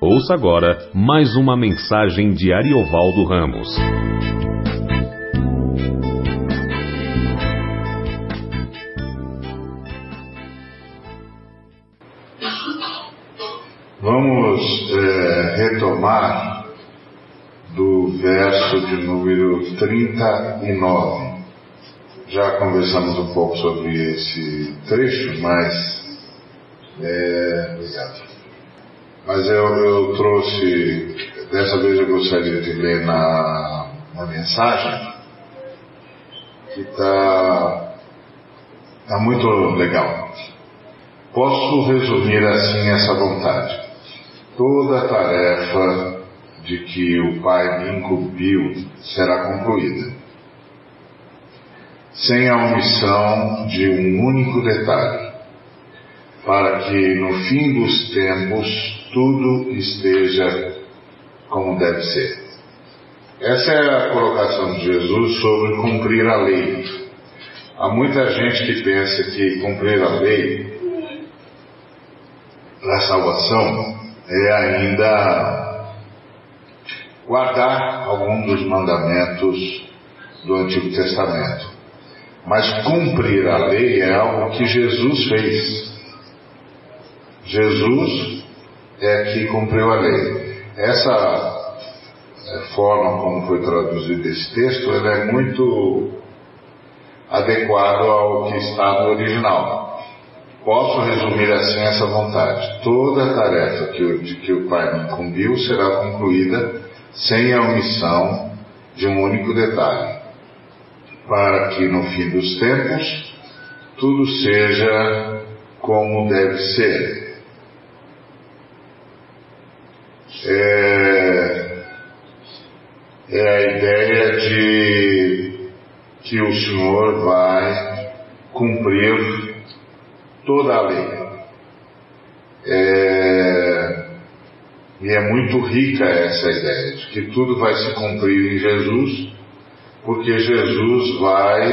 Ouça agora mais uma mensagem de Ariovaldo Ramos. Vamos é, retomar do verso de número 39. Já conversamos um pouco sobre esse trecho, mas. É, obrigado. Mas eu, eu trouxe, dessa vez eu gostaria de ler na, na mensagem, que está tá muito legal. Posso resumir assim essa vontade. Toda a tarefa de que o Pai me incumbiu será concluída, sem a omissão de um único detalhe, para que no fim dos tempos tudo esteja como deve ser. Essa é a colocação de Jesus sobre cumprir a lei. Há muita gente que pensa que cumprir a lei para salvação é ainda guardar algum dos mandamentos do Antigo Testamento. Mas cumprir a lei é algo que Jesus fez. Jesus é que cumpriu a lei. Essa é, forma como foi traduzido esse texto, ele é muito adequado ao que está no original. Posso resumir assim essa vontade. Toda tarefa que, de que o Pai me incumbiu será concluída sem a omissão de um único detalhe, para que no fim dos tempos tudo seja como deve ser. É, é a ideia de que o Senhor vai cumprir toda a lei. É, e é muito rica essa ideia de que tudo vai se cumprir em Jesus, porque Jesus vai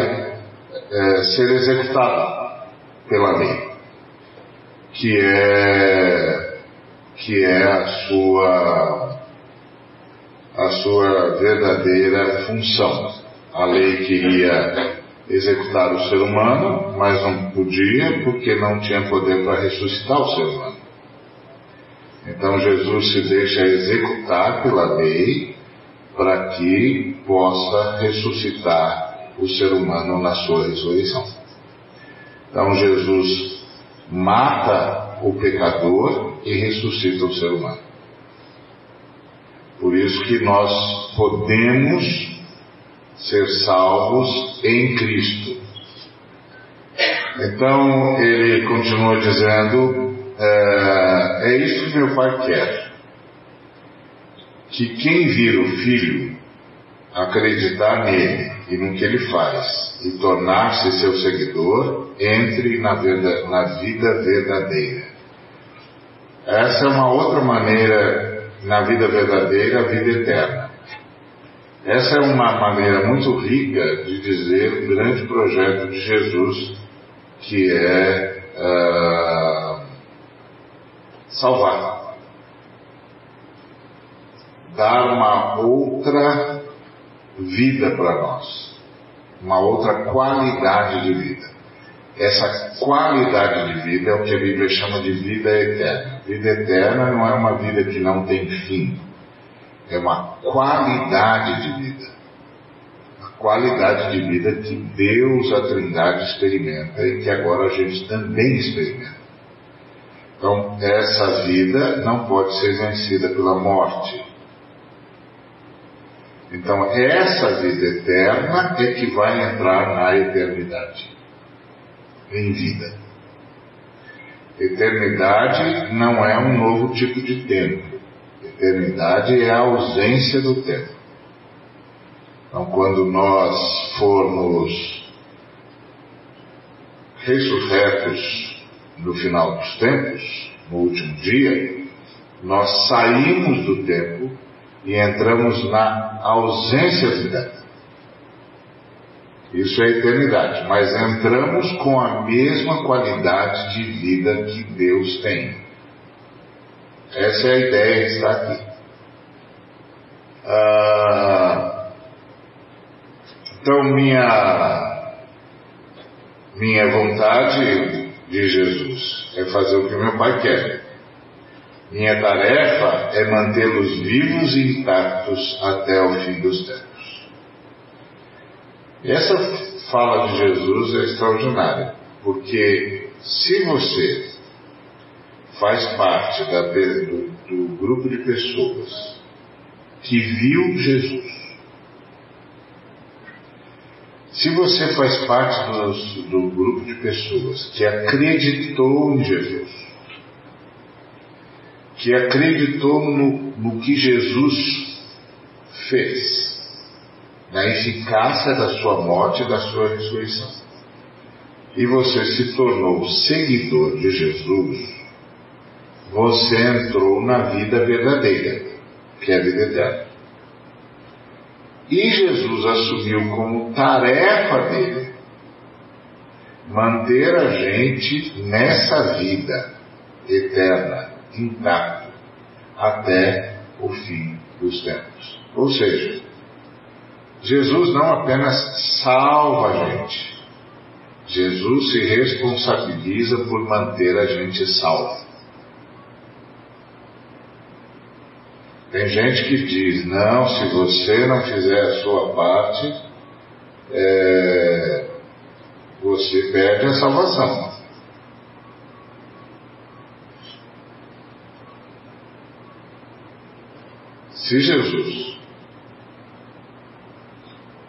é, ser executado pela lei, que é que é a sua a sua verdadeira função. A lei queria executar o ser humano, mas não podia porque não tinha poder para ressuscitar o ser humano. Então Jesus se deixa executar pela lei para que possa ressuscitar o ser humano na sua ressurreição. Então Jesus mata o pecador e ressuscita o ser humano. Por isso que nós podemos ser salvos em Cristo. Então ele continua dizendo: é, é isso que meu pai quer. Que quem vira o filho acreditar nele e no que ele faz e tornar-se seu seguidor, entre na, na vida verdadeira. Essa é uma outra maneira, na vida verdadeira, a vida eterna. Essa é uma maneira muito rica de dizer o grande projeto de Jesus, que é uh, salvar. Dar uma outra vida para nós, uma outra qualidade de vida. Essa qualidade de vida é o que a Bíblia chama de vida eterna. Vida eterna não é uma vida que não tem fim é uma qualidade de vida. A qualidade de vida que Deus, a Trindade, experimenta e que agora a gente também experimenta. Então, essa vida não pode ser vencida pela morte. Então, essa vida eterna é que vai entrar na eternidade, em vida. Eternidade não é um novo tipo de tempo. Eternidade é a ausência do tempo. Então, quando nós formos ressurretos no final dos tempos, no último dia, nós saímos do tempo e entramos na ausência do tempo. Isso é eternidade, mas entramos com a mesma qualidade de vida que Deus tem Essa é a ideia que está aqui. Ah, então, minha, minha vontade de Jesus é fazer o que meu Pai quer. Minha tarefa é mantê-los vivos e intactos até o fim dos tempos. Essa fala de Jesus é extraordinária, porque se você faz parte da, do, do grupo de pessoas que viu Jesus, se você faz parte do, do, grupo de pessoas que acreditou em Jesus, que acreditou no, no que Jesus fez, na eficácia da sua morte e da sua ressurreição, e você se tornou seguidor de Jesus, você entrou na vida verdadeira, que é a vida eterna. E Jesus assumiu como tarefa dele manter a gente nessa vida eterna intacto até o fim dos tempos. Ou seja, Jesus não apenas salva a gente, Jesus se responsabiliza por manter a gente salvo. Tem gente que diz, não, se você não fizer a sua parte, é, você perde a salvação. Se Jesus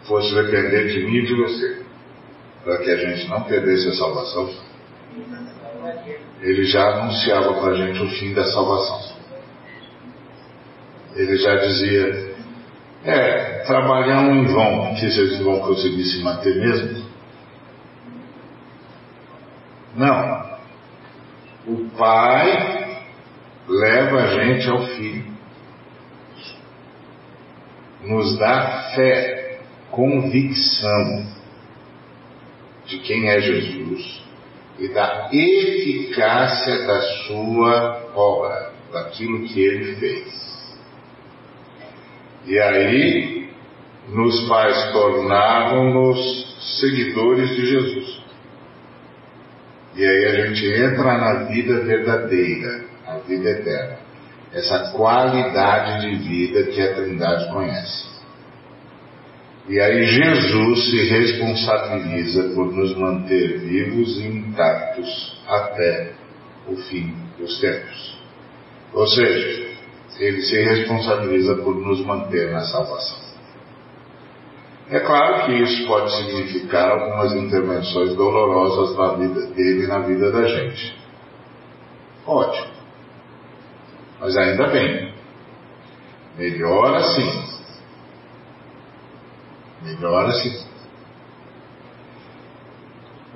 fosse depender de mim e de você, para que a gente não perdesse a salvação, ele já anunciava para a gente o fim da salvação. Ele já dizia: é, trabalhar em vão, que vocês vão conseguir se manter mesmo. Não. O Pai leva a gente ao Filho nos dá fé, convicção de quem é Jesus e da eficácia da sua obra, daquilo que ele fez. E aí nos faz tornarmos seguidores de Jesus. E aí a gente entra na vida verdadeira, a vida eterna essa qualidade de vida que a Trindade conhece. E aí Jesus se responsabiliza por nos manter vivos e intactos até o fim dos tempos. Ou seja, ele se responsabiliza por nos manter na salvação. É claro que isso pode significar algumas intervenções dolorosas na vida dele na vida da gente. Ótimo. Mas ainda bem. Melhor assim. Melhor assim.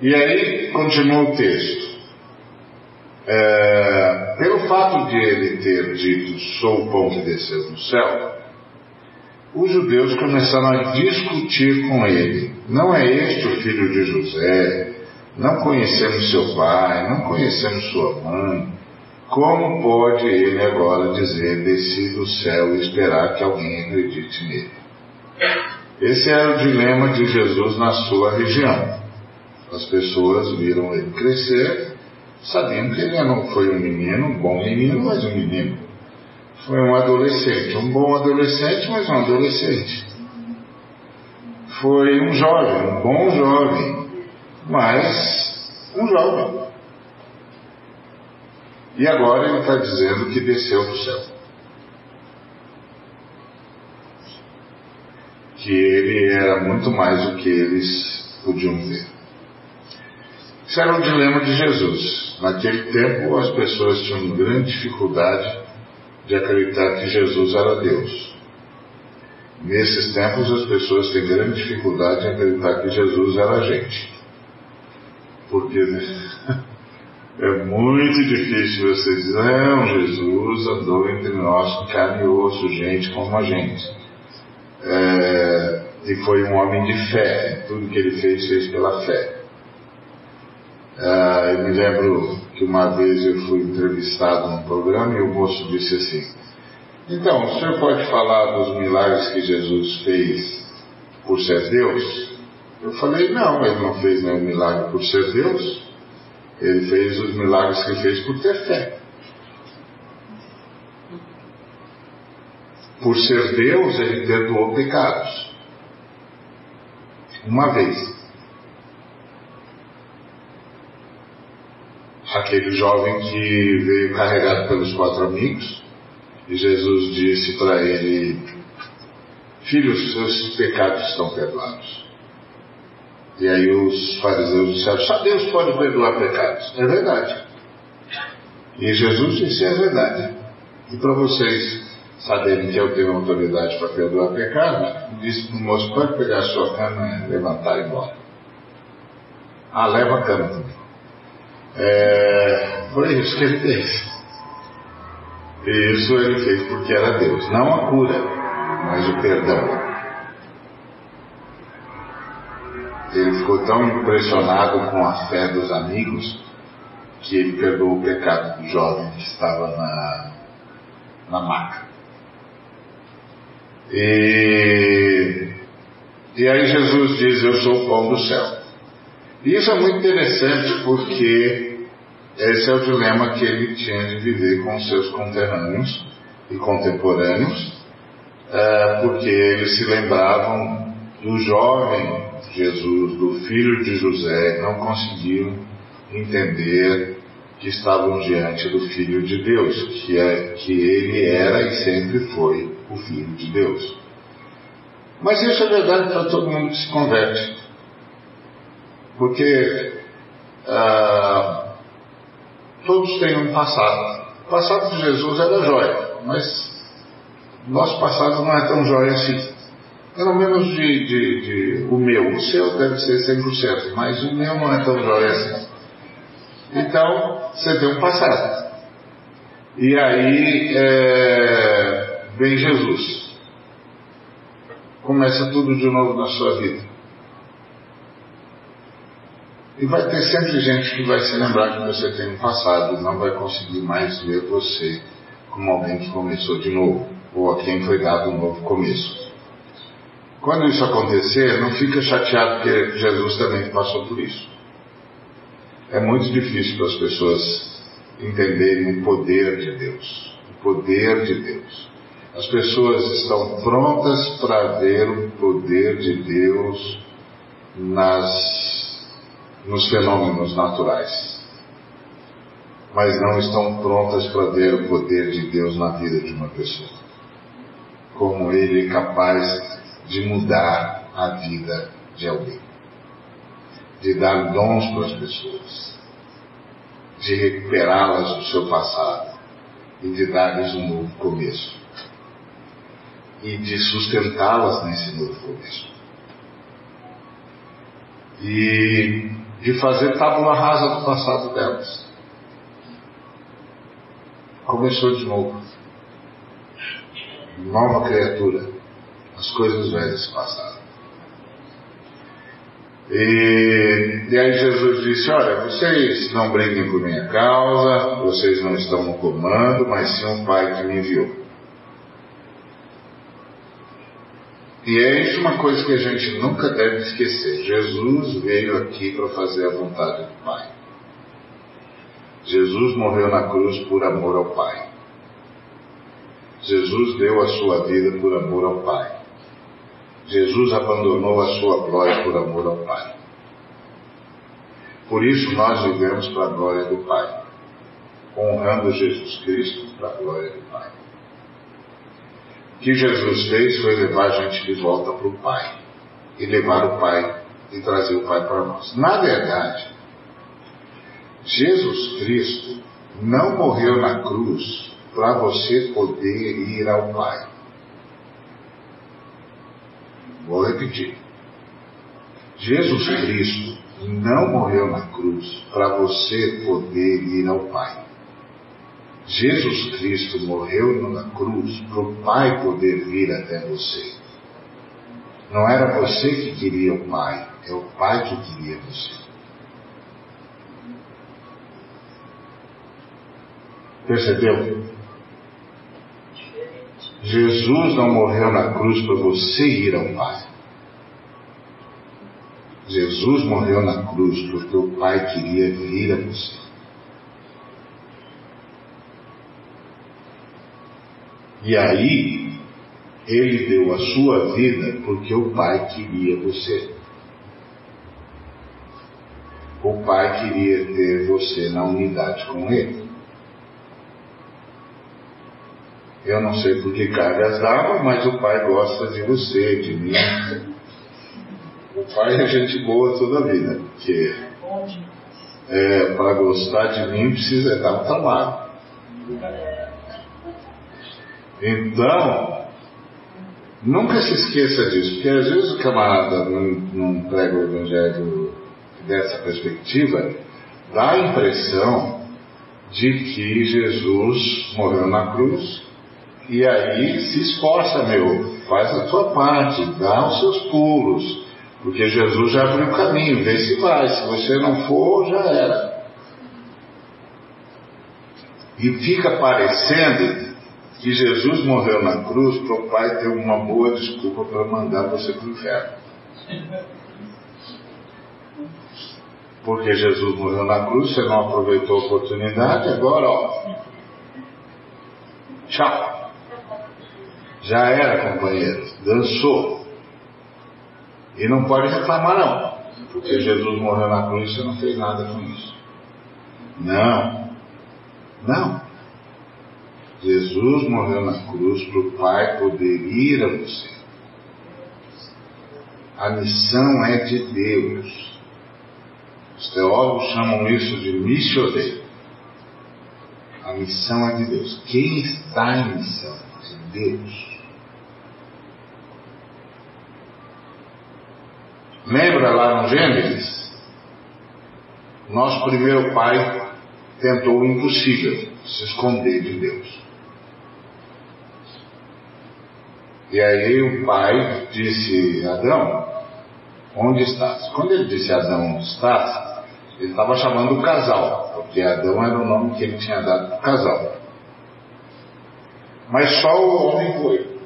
E aí continua o texto. É, pelo fato de ele ter dito sou o pão que desceu do céu, os judeus começaram a discutir com ele. Não é este o filho de José? Não conhecemos seu pai, não conhecemos sua mãe. Como pode ele agora dizer desci do céu e esperar que alguém acredite nele? Esse era o dilema de Jesus na sua região. As pessoas viram ele crescer, sabendo que ele não foi um menino, um bom menino, mas um menino. Foi um adolescente, um bom adolescente, mas um adolescente. Foi um jovem, um bom jovem, mas um jovem. E agora ele está dizendo que desceu do céu. Que ele era muito mais do que eles podiam ver. Isso era o dilema de Jesus. Naquele tempo, as pessoas tinham grande dificuldade de acreditar que Jesus era Deus. Nesses tempos, as pessoas têm grande dificuldade em acreditar que Jesus era a gente. Porque É muito difícil você dizer, não, Jesus andou entre nós, carne e osso, gente como a gente. É, e foi um homem de fé, tudo que ele fez, fez pela fé. É, eu me lembro que uma vez eu fui entrevistado num programa e o moço disse assim: Então, o senhor pode falar dos milagres que Jesus fez por ser Deus? Eu falei: Não, ele não fez nenhum milagre por ser Deus. Ele fez os milagres que fez por ter fé. Por ser Deus, ele perdoou pecados. Uma vez. aquele jovem que veio carregado pelos quatro amigos, e Jesus disse para ele: Filho, os seus pecados estão perdoados. E aí os fariseus disseram: Só Deus pode perdoar pecados. É verdade. E Jesus disse: É verdade. E para vocês saberem que eu tenho autoridade para perdoar pecados, disse para o moço: Pode pegar a sua cama, levantar e ir embora. Ah, leva a cama também. É, foi isso que ele fez. Isso ele fez porque era Deus. Não a cura, mas o perdão. Ele ficou tão impressionado com a fé dos amigos que ele perdoou o pecado do jovem que estava na, na maca. E, e aí Jesus diz: Eu sou o pão do céu. E isso é muito interessante porque esse é o dilema que ele tinha de viver com seus conterrâneos e contemporâneos, é, porque eles se lembravam do jovem Jesus, do filho de José, não conseguiam entender que estavam diante do Filho de Deus, que, é, que ele era e sempre foi o Filho de Deus. Mas isso é verdade para todo mundo que se converte. Porque ah, todos têm um passado. O passado de Jesus era jóia, mas nosso passado não é tão jóia assim. Pelo menos de, de, de, o meu. O seu deve ser 100%, mas o meu não é tão jóia assim. Então, você tem um passado. E aí é, vem Jesus. Começa tudo de novo na sua vida. E vai ter sempre gente que vai se lembrar que você tem um passado e não vai conseguir mais ver você como alguém que começou de novo, ou a quem foi dado um novo começo. Quando isso acontecer, não fica chateado porque Jesus também passou por isso. É muito difícil para as pessoas entenderem o poder de Deus. O poder de Deus. As pessoas estão prontas para ver o poder de Deus nas nos fenômenos naturais, mas não estão prontas para ver o poder de Deus na vida de uma pessoa. Como Ele é capaz de mudar a vida de alguém, de dar dons para as pessoas, de recuperá-las do seu passado e de dar-lhes um novo começo e de sustentá-las nesse novo começo. E de fazer tábula rasa do passado delas. Começou de novo. Nova criatura. As coisas velhas passaram. E, e aí Jesus disse: Olha, vocês não briguem por minha causa, vocês não estão no comando, mas sim um Pai que me enviou. E é isso uma coisa que a gente nunca deve esquecer. Jesus veio aqui para fazer a vontade do Pai. Jesus morreu na cruz por amor ao Pai. Jesus deu a sua vida por amor ao Pai. Jesus abandonou a sua glória por amor ao Pai. Por isso nós vivemos para a glória do Pai, honrando Jesus Cristo para a glória do. O que Jesus fez foi levar a gente de volta para o Pai. E levar o Pai e trazer o Pai para nós. Na verdade, Jesus Cristo não morreu na cruz para você poder ir ao Pai. Vou repetir. Jesus Cristo não morreu na cruz para você poder ir ao Pai. Jesus Cristo morreu na cruz para o Pai poder vir até você. Não era você que queria o Pai, é o Pai que queria você. Percebeu? Jesus não morreu na cruz para você ir ao Pai. Jesus morreu na cruz porque o Pai queria vir a você. E aí, ele deu a sua vida porque o Pai queria você. O Pai queria ter você na unidade com Ele. Eu não sei por que cargas d'água, mas o Pai gosta de você, de mim. O Pai é gente boa toda a vida, porque é, para gostar de mim precisa dar um trabalho. Então, nunca se esqueça disso, porque às vezes o camarada não, prega o evangelho dessa perspectiva, dá a impressão de que Jesus morreu na cruz e aí se esforça, meu, faz a tua parte, dá os seus pulos, porque Jesus já abriu o caminho, vê se vai, se você não for, já era. E fica parecendo que Jesus morreu na cruz para o Pai ter uma boa desculpa para mandar você para o inferno. Porque Jesus morreu na cruz, você não aproveitou a oportunidade, agora, ó. Tchau. Já era, companheiro. Dançou. E não pode reclamar, não. Porque Jesus morreu na cruz e você não fez nada com isso. Não. Não. Jesus morreu na cruz para o Pai poder ir a você. A missão é de Deus. Os teólogos chamam isso de missioneiro. A missão é de Deus. Quem está em missão? De Deus. Lembra lá no Gênesis? Nosso primeiro pai tentou o impossível, se esconder de Deus. E aí o pai disse, Adão, onde estás? Quando ele disse Adão, onde estás? Ele estava chamando o casal, porque Adão era o nome que ele tinha dado para o casal. Mas só o homem foi.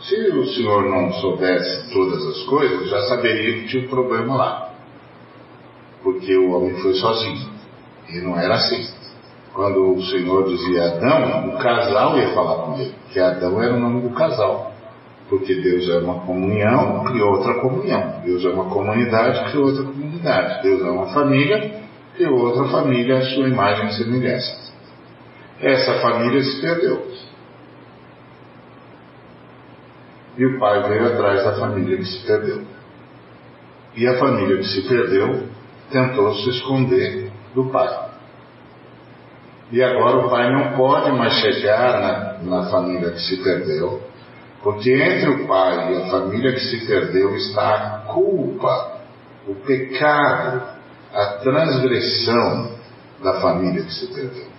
Se o senhor não soubesse todas as coisas, já saberia que tinha um problema lá. Porque o homem foi sozinho. E não era assim. Quando o Senhor dizia Adão, o casal ia falar com ele, que Adão era o nome do casal. Porque Deus é uma comunhão, criou outra comunhão. Deus é uma comunidade, criou outra comunidade. Deus é uma família, criou outra família, a sua imagem e semelhança. Essa família se perdeu. E o pai veio atrás da família que se perdeu. E a família que se perdeu tentou se esconder do pai. E agora o pai não pode mais chegar na, na família que se perdeu, porque entre o pai e a família que se perdeu está a culpa, o pecado, a transgressão da família que se perdeu.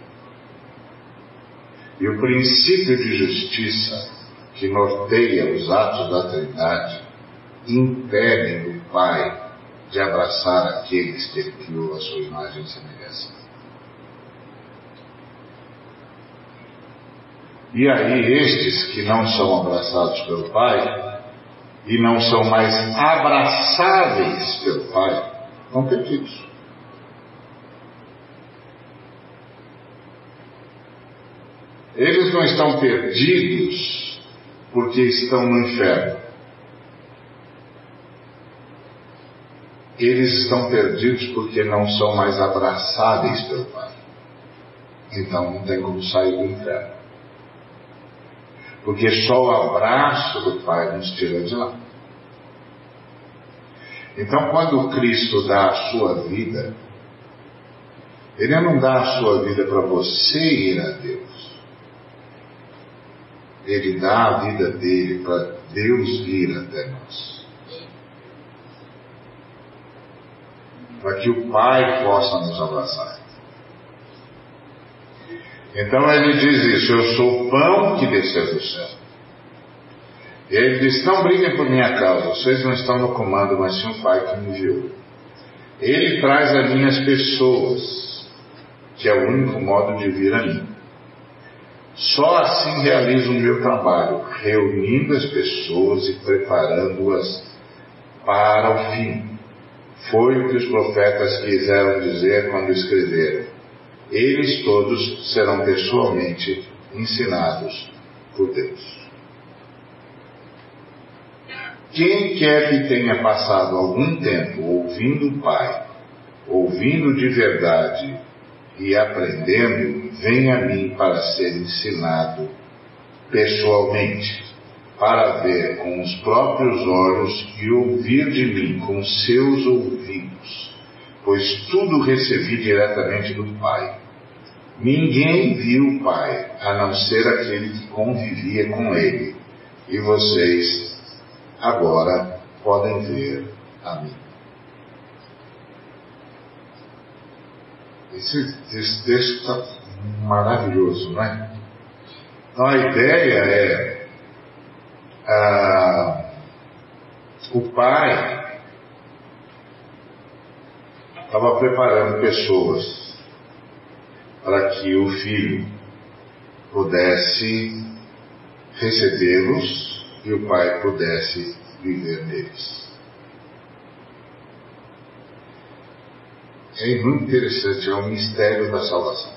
E o princípio de justiça que norteia os atos da Trindade impedem o Pai de abraçar aqueles que ele criou a sua imagem e semelhança. E aí, estes que não são abraçados pelo Pai e não são mais abraçáveis pelo Pai, estão perdidos. Eles não estão perdidos porque estão no inferno. Eles estão perdidos porque não são mais abraçáveis pelo Pai. Então não tem como sair do inferno. Porque só o abraço do Pai nos tira de lá. Então, quando Cristo dá a sua vida, Ele não dá a sua vida para você ir a Deus. Ele dá a vida dele para Deus vir até nós. Para que o Pai possa nos abraçar. Então ele diz isso: Eu sou o pão que desceu do céu. E ele diz: Não briguem por minha causa, vocês não estão no comando, mas sim o Pai que me enviou. Ele traz a mim as pessoas que é o único modo de vir a mim. Só assim realizo o meu trabalho, reunindo as pessoas e preparando-as para o fim. Foi o que os profetas quiseram dizer quando escreveram. Eles todos serão pessoalmente ensinados por Deus. Quem quer que tenha passado algum tempo ouvindo o Pai, ouvindo de verdade e aprendendo, vem a mim para ser ensinado pessoalmente, para ver com os próprios olhos e ouvir de mim com seus ouvidos, pois tudo recebi diretamente do Pai. Ninguém viu o Pai, a não ser aquele que convivia com ele, e vocês agora podem ver a mim. Esse, esse texto está maravilhoso, não é? Então a ideia é ah, o pai estava preparando pessoas para que o filho pudesse recebê-los e o pai pudesse viver neles. É muito interessante, é o mistério da salvação.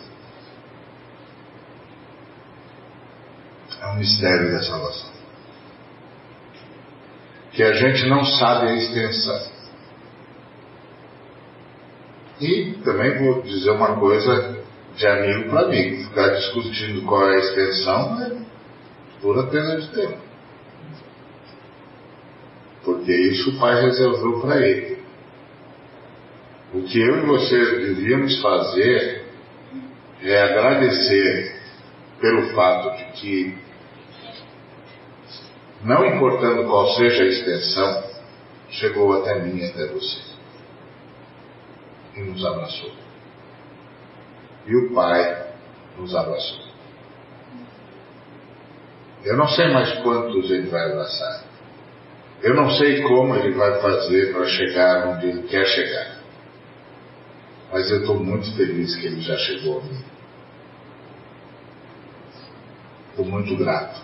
É um mistério da salvação. Que a gente não sabe a extensão. E também vou dizer uma coisa de amigo para amigo. Ficar discutindo qual é a extensão é pura perda de tempo. Porque isso o Pai reservou para ele. O que eu e você devíamos fazer é agradecer pelo fato de que, não importando qual seja a extensão, chegou até mim até você. E nos abraçou. E o Pai nos abraçou. Eu não sei mais quantos ele vai abraçar. Eu não sei como ele vai fazer para chegar onde ele quer chegar mas eu estou muito feliz que ele já chegou a mim. Estou muito grato.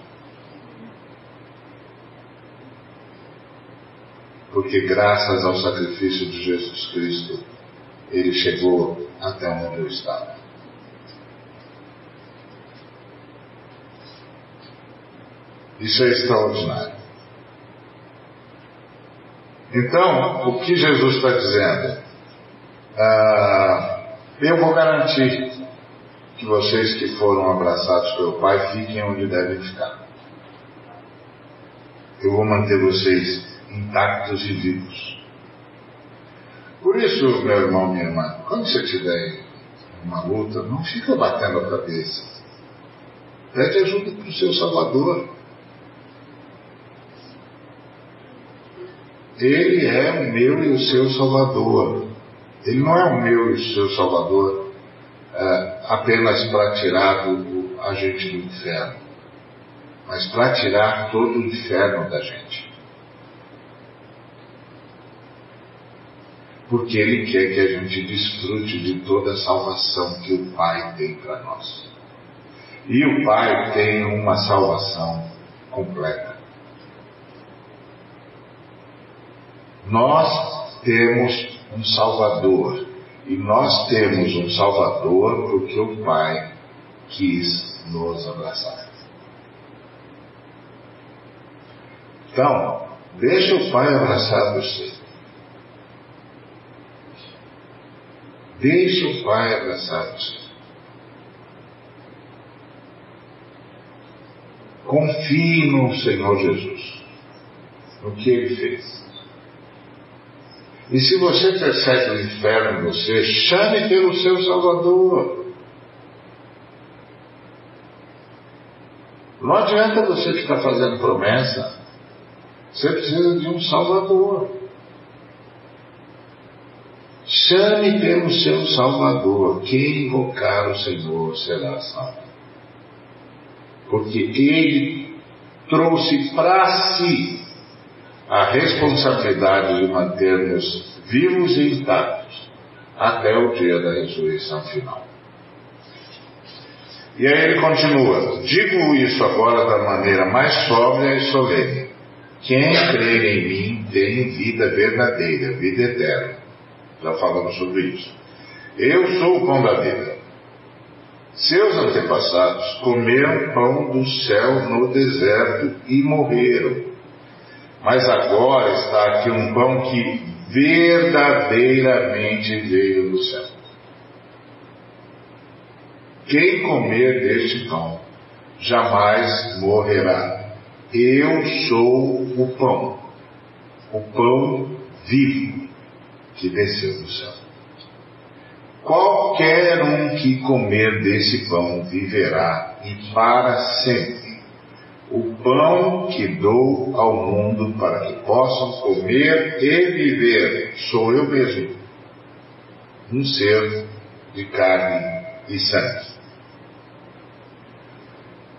Porque graças ao sacrifício de Jesus Cristo, ele chegou até onde eu estava. Isso é extraordinário. Então, o que Jesus está dizendo? Ah, eu vou garantir que vocês que foram abraçados pelo Pai fiquem onde devem ficar. Eu vou manter vocês intactos e vivos. Por isso, meu irmão, minha irmã, quando você estiver em uma luta, não fica batendo a cabeça. Pede ajuda para o seu Salvador. Ele é o meu e o seu Salvador. Ele não é o meu e o seu Salvador é, apenas para tirar do, a gente do inferno, mas para tirar todo o inferno da gente. Porque Ele quer que a gente desfrute de toda a salvação que o Pai tem para nós. E o Pai tem uma salvação completa. Nós temos um Salvador. E nós temos um Salvador porque o Pai quis nos abraçar. Então, deixa o Pai abraçar você. Deixa o Pai abraçar você. Confie no Senhor Jesus, no que Ele fez. E se você percebe o inferno em você, chame pelo seu Salvador. Não adianta você ficar fazendo promessa. Você precisa de um Salvador. Chame pelo seu Salvador. Quem invocar o Senhor será salvo. Porque Ele trouxe para si a responsabilidade de manter-nos vivos e intactos até o dia da ressurreição final. E aí ele continua: Digo isso agora da maneira mais sóbria e solene. Quem crer em mim tem vida verdadeira, vida eterna. Já falamos sobre isso. Eu sou o pão da vida. Seus antepassados comeram pão do céu no deserto e morreram. Mas agora está aqui um pão que verdadeiramente veio do céu. Quem comer deste pão jamais morrerá. Eu sou o pão, o pão vivo que desceu do céu. Qualquer um que comer desse pão viverá e para sempre. O pão que dou ao mundo para que possam comer e viver sou eu mesmo, um ser de carne e sangue.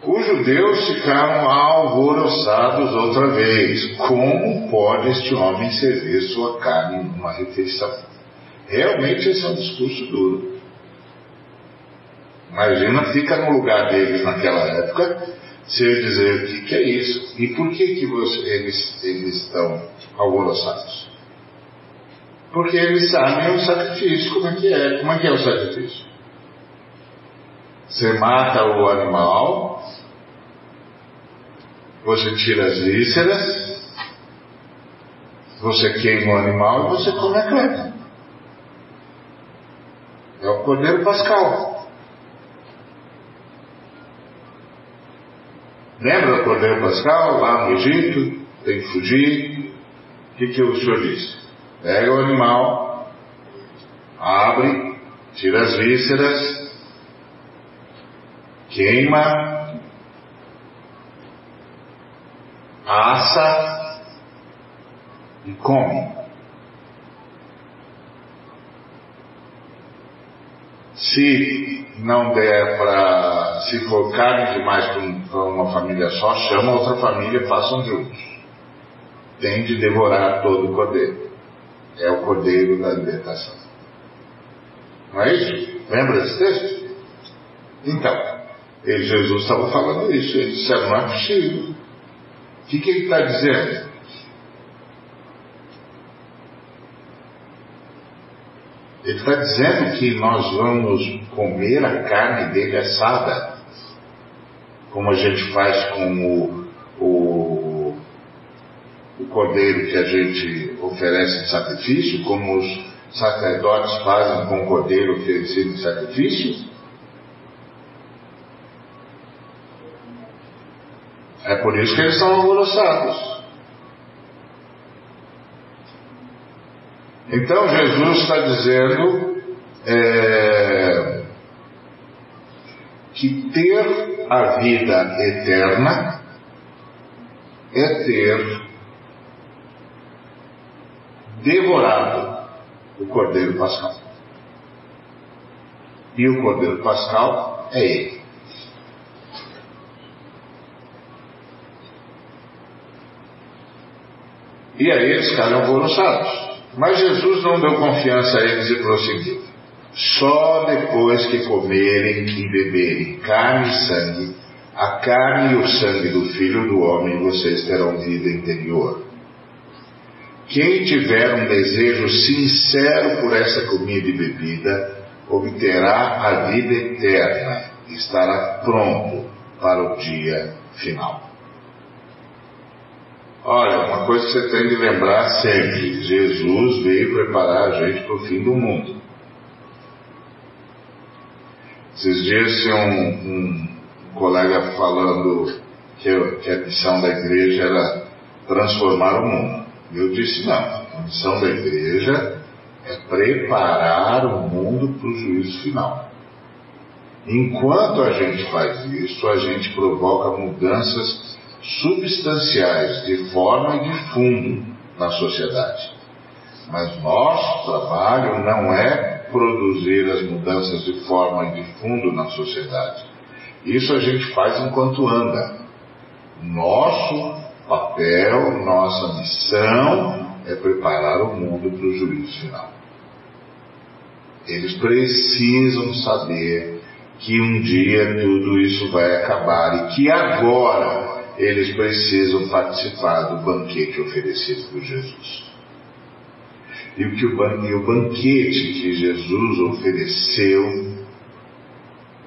Os judeus ficaram alvoroçados outra vez. Como pode este homem servir sua carne numa refeição? Realmente esse é um discurso duro. Imagina, fica no lugar deles naquela época, se ele dizer o que, que é isso e por que, que você, eles, eles estão alvoroçados. Porque eles sabem o sacrifício, como é que é, como é que é o sacrifício. Você mata o animal, você tira as vísceras, você queima o animal e você come a carne. É o Cordeiro Pascal. Lembra do Cordeiro Pascal lá no Egito? Tem que fugir. O que, que o senhor disse? Pega o animal, abre, tira as vísceras, queima, assa e come. Se não der para, se for carne demais para uma família só, chama outra família, façam juntos. Tem de devorar todo o cordeiro. É o cordeiro da libertação. Não é isso? Lembra desse texto? Então, ele, Jesus estava falando isso. Ele disse, não é possível. O que, que ele está dizendo? Ele está dizendo que nós vamos comer a carne dele assada, como a gente faz com o, o, o cordeiro que a gente oferece em sacrifício, como os sacerdotes fazem com o cordeiro oferecido em sacrifício. É por isso que eles são alvoroçados. Então Jesus está dizendo é, que ter a vida eterna é ter devorado o Cordeiro Pascal. E o Cordeiro Pascal é ele. E aí eles ficaram alvoroçados. Mas Jesus não deu confiança a eles e prosseguiu. Só depois que comerem e beberem carne e sangue, a carne e o sangue do Filho do Homem, vocês terão vida interior. Quem tiver um desejo sincero por essa comida e bebida, obterá a vida eterna, estará pronto para o dia final. Olha, coisa que você tem de lembrar sempre: Jesus veio preparar a gente para o fim do mundo. Esses dias tinha um, um, colega falando que, que, a missão da igreja era transformar o mundo. Eu disse: não, a missão da igreja é preparar o mundo para o juízo final. Enquanto a gente faz isso, a gente provoca mudanças substanciais de forma e de fundo na sociedade. Mas nosso trabalho não é produzir as mudanças de forma e de fundo na sociedade. Isso a gente faz enquanto anda. Nosso papel, nossa missão é preparar o mundo para o juízo final. Eles precisam saber que um dia tudo isso vai acabar e que agora eles precisam participar do banquete oferecido por Jesus. E o, que o, o banquete que Jesus ofereceu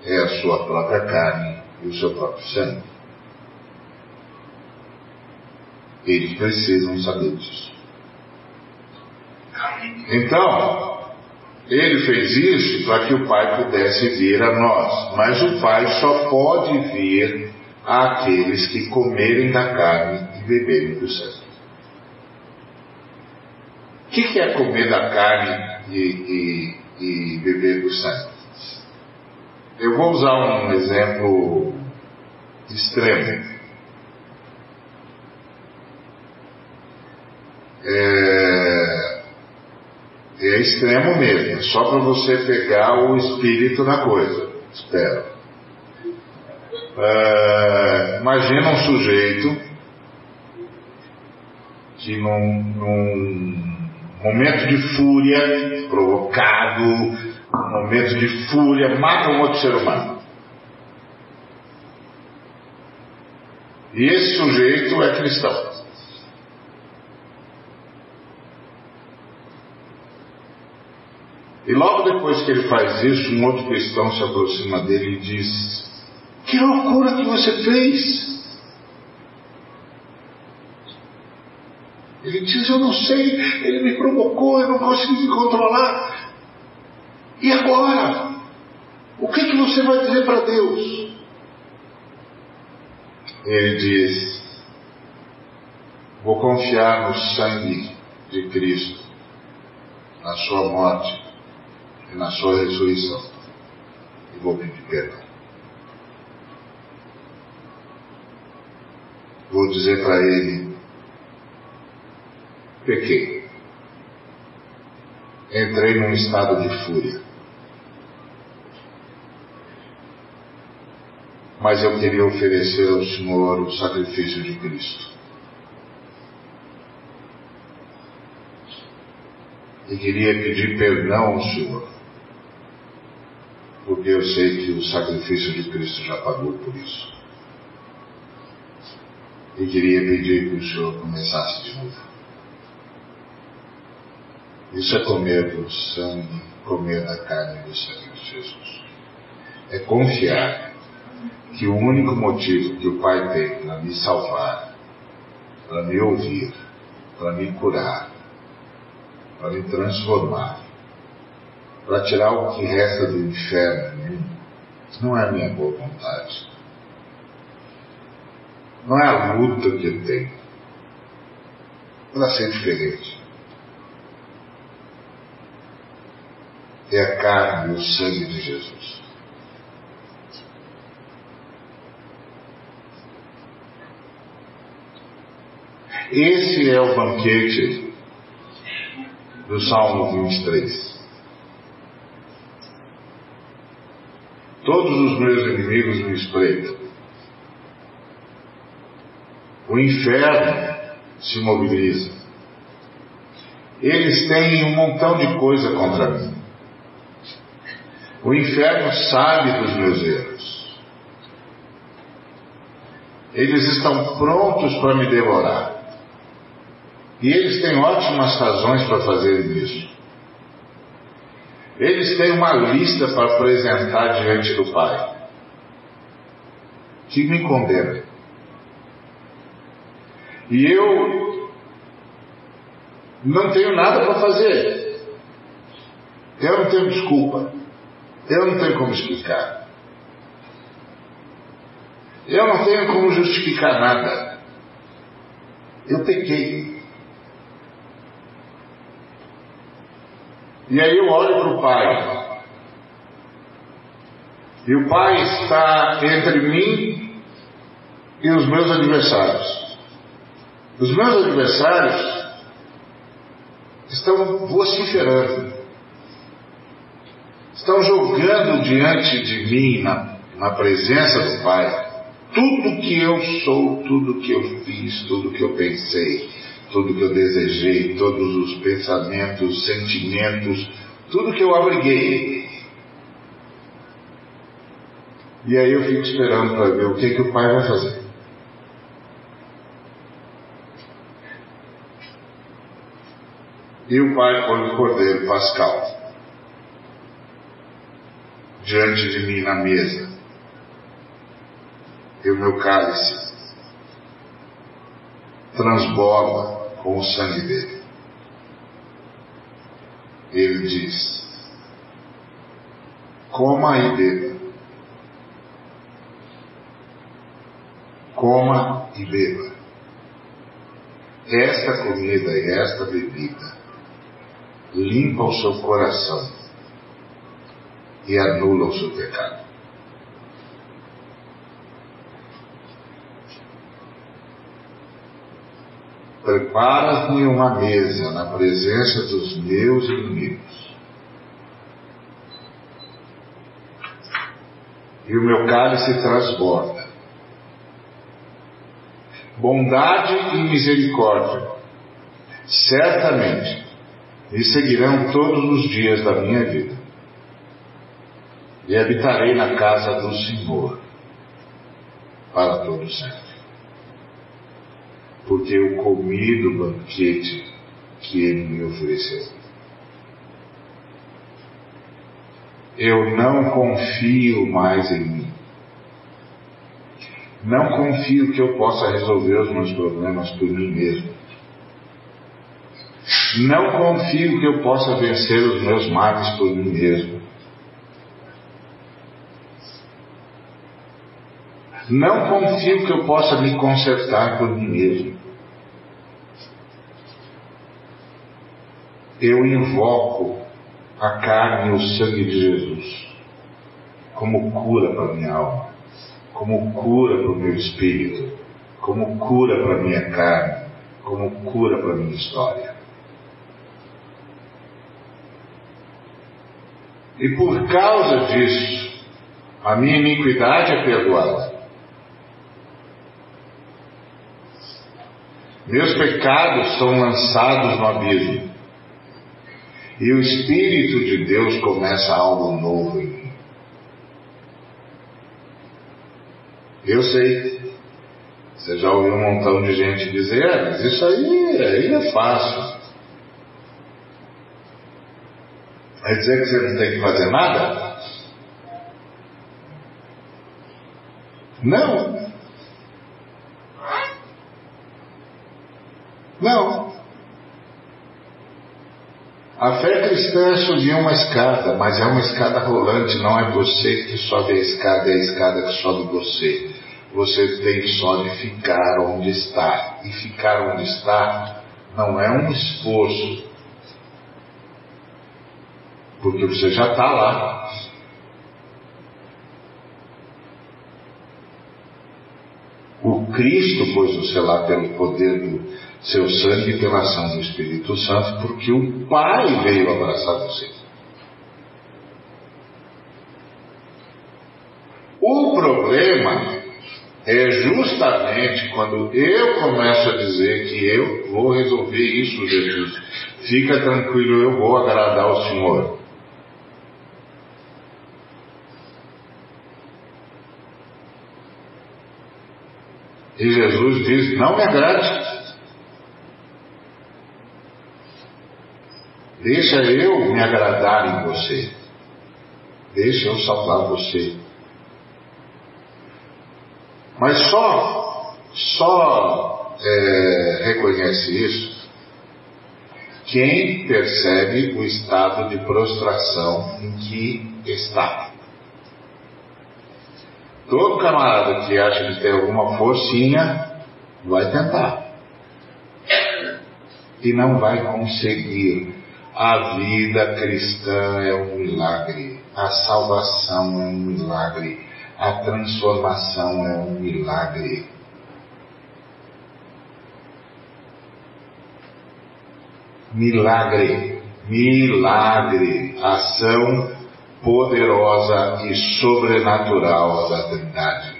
é a sua própria carne e o seu próprio sangue. Eles precisam saber disso. Então, ele fez isso para que o Pai pudesse vir a nós, mas o Pai só pode vir àqueles que comerem da carne e beberem do sangue. O que é comer da carne e, e, e beber do sangue? Eu vou usar um exemplo extremo. É, é extremo mesmo, é só para você pegar o espírito na coisa. Espero. É, imagina um sujeito que num, num momento de fúria, provocado, um momento de fúria, mata um outro ser humano. E esse sujeito é cristão. E logo depois que ele faz isso, um outro cristão se aproxima dele e diz: Que loucura que você fez! Ele diz: Eu não sei, ele me provocou, eu não consegui me controlar. E agora? O que, que você vai dizer para Deus? Ele diz: Vou confiar no sangue de Cristo, na sua morte e na sua ressurreição. E vou pedir perdão. Vou dizer para ele: pequei. Entrei num estado de fúria. Mas eu queria oferecer ao Senhor o sacrifício de Cristo. E queria pedir perdão ao Senhor porque eu sei que o sacrifício de Cristo já pagou por isso. E queria pedir que o Senhor começasse de novo. Isso é comer do sangue, comer da carne do sangue de Jesus. É confiar que o único motivo que o Pai tem para me salvar, para me ouvir, para me curar, para me transformar, para tirar o que resta do inferno não é a minha boa vontade. Não é a luta que eu tenho. Ela ser diferente. É a carne e o sangue de Jesus. Esse é o banquete do Salmo 23. Todos os meus inimigos me espreitam. O inferno se mobiliza. Eles têm um montão de coisa contra mim. O inferno sabe dos meus erros. Eles estão prontos para me devorar. E eles têm ótimas razões para fazerem isso. Eles têm uma lista para apresentar diante do Pai que me condena. E eu não tenho nada para fazer. Eu não tenho desculpa. Eu não tenho como explicar. Eu não tenho como justificar nada. Eu pequei. E aí eu olho para o Pai. E o Pai está entre mim e os meus adversários. Os meus adversários estão vociferando, estão jogando diante de mim, na, na presença do Pai, tudo que eu sou, tudo que eu fiz, tudo que eu pensei, tudo que eu desejei, todos os pensamentos, sentimentos, tudo que eu abriguei. E aí eu fico esperando para ver o que, que o pai vai fazer. E o pai põe o cordeiro pascal diante de mim na mesa. E o meu cálice transborda com o sangue dele. Ele diz: Coma e beba. Coma e beba. Esta comida e esta bebida limpa o seu coração e anula o seu pecado. Preparas-me uma mesa na presença dos meus inimigos. E o meu cálice transborda. Bondade e misericórdia, certamente, me seguirão todos os dias da minha vida. E habitarei na casa do Senhor para todo sempre porque eu comi do banquete que ele me ofereceu. Eu não confio mais em mim. Não confio que eu possa resolver os meus problemas por mim mesmo. Não confio que eu possa vencer os meus males por mim mesmo. Não confio que eu possa me consertar por mim mesmo. eu invoco a carne e o sangue de Jesus como cura para minha alma, como cura para o meu espírito, como cura para minha carne, como cura para minha história. E por causa disso, a minha iniquidade é perdoada. Meus pecados são lançados no abismo. E o Espírito de Deus começa algo novo em mim. Eu sei. Você já ouviu um montão de gente dizer, é, mas isso aí, aí é fácil. Vai dizer que você não tem que fazer nada? Não. Não. A fé cristã é subir uma escada, mas é uma escada rolante, não é você que sobe a escada, é a escada que sobe você. Você tem só de ficar onde está. E ficar onde está não é um esforço, porque você já está lá. O Cristo pôs você lá pelo poder do, seu sangue pela ação do Espírito Santo, porque o Pai veio abraçar você. O problema é justamente quando eu começo a dizer que eu vou resolver isso, Jesus. Fica tranquilo, eu vou agradar o Senhor. E Jesus diz: Não me agrade. Deixa eu me agradar em você. Deixa eu salvar você. Mas só, só é, reconhece isso quem percebe o estado de prostração em que está. Todo camarada que acha que tem alguma forcinha vai tentar. E não vai conseguir. A vida cristã é um milagre, a salvação é um milagre, a transformação é um milagre. Milagre, milagre, ação poderosa e sobrenatural da Trindade.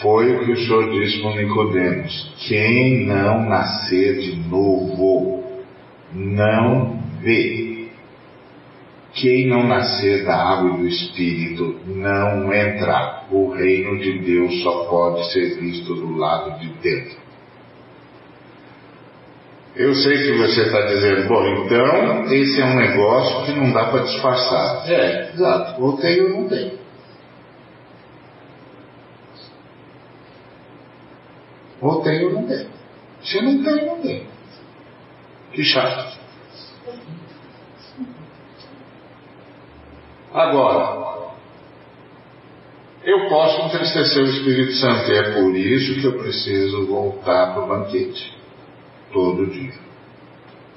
Foi o que o Senhor disse para Nicodemos: quem não nascer de novo não vê quem não nascer da água e do Espírito não entra. O reino de Deus só pode ser visto do lado de dentro. Eu sei que você está dizendo, bom, então esse é um negócio que não dá para disfarçar. É, exato. Ou tem ou não tem. Ou tem ou não tem. Se não tem, não tem. Que chato. Agora, eu posso entristecer o Espírito Santo e é por isso que eu preciso voltar para o banquete todo dia.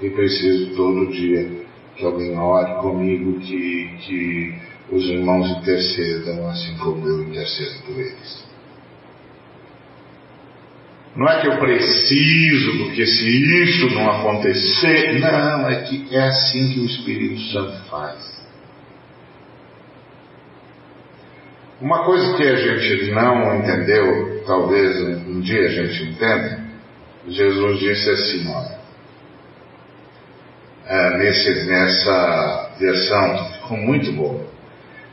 E preciso todo dia que alguém ore comigo, que, que os irmãos intercedam, assim como eu intercedo por eles. Não é que eu preciso, porque se isso não acontecer, não, é que é assim que o Espírito Santo faz. Uma coisa que a gente não entendeu, talvez um dia a gente entenda, Jesus disse assim, olha, é, nesse, nessa versão, ficou muito boa.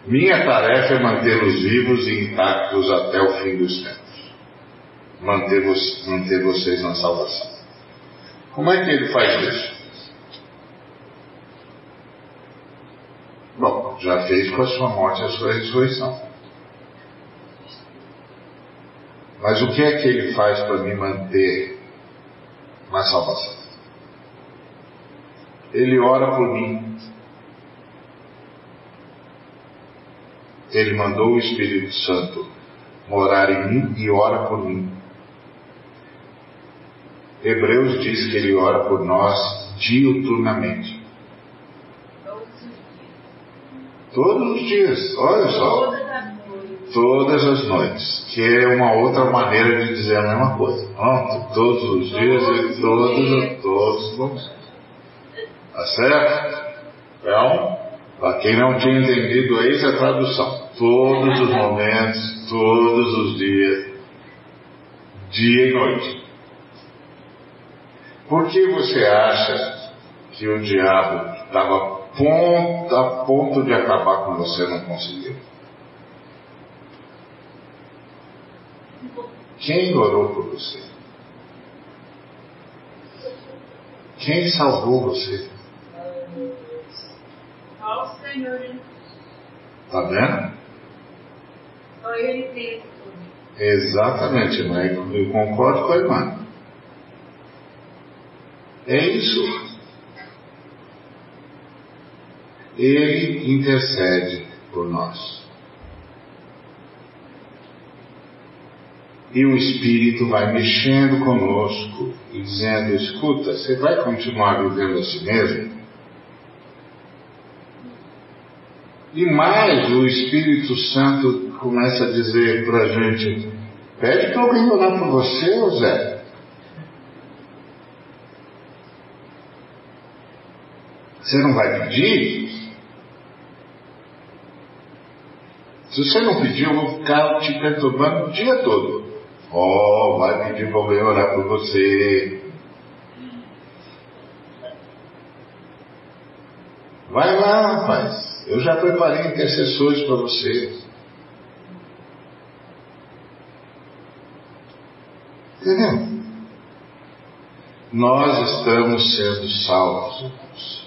Minha tarefa é mantê-los vivos e intactos até o fim dos tempos. Manter, manter vocês na salvação. Como é que ele faz isso? Bom, já fez com a sua morte a sua ressurreição. Mas o que é que ele faz para me manter na salvação? Ele ora por mim. Ele mandou o Espírito Santo morar em mim e ora por mim. Hebreus diz que ele ora por nós diuturnamente. Todos os dias, olha só. Todas as noites, que é uma outra maneira de dizer a mesma coisa. Pronto, todos os dias e todos, todos os momentos. Tá certo? Então, para quem não tinha entendido, é a tradução. Todos os momentos, todos os dias, dia e noite. Por que você acha que o diabo estava a ponto de acabar com você não conseguiu? Quem orou por você? Quem salvou você? Tá vendo? Só Ele tem Exatamente, mas eu concordo com a irmã. É isso. Ele intercede por nós. E o Espírito vai mexendo conosco e dizendo: escuta, você vai continuar vivendo assim mesmo? E mais, o Espírito Santo começa a dizer para a gente: pede para alguém orar por você, Zé. Você não vai pedir? Se você não pedir, eu vou ficar te perturbando o dia todo. Oh, vai pedir para alguém orar por você. Vai lá, rapaz. Eu já preparei intercessores para você. Entendeu? Nós estamos sendo salvos.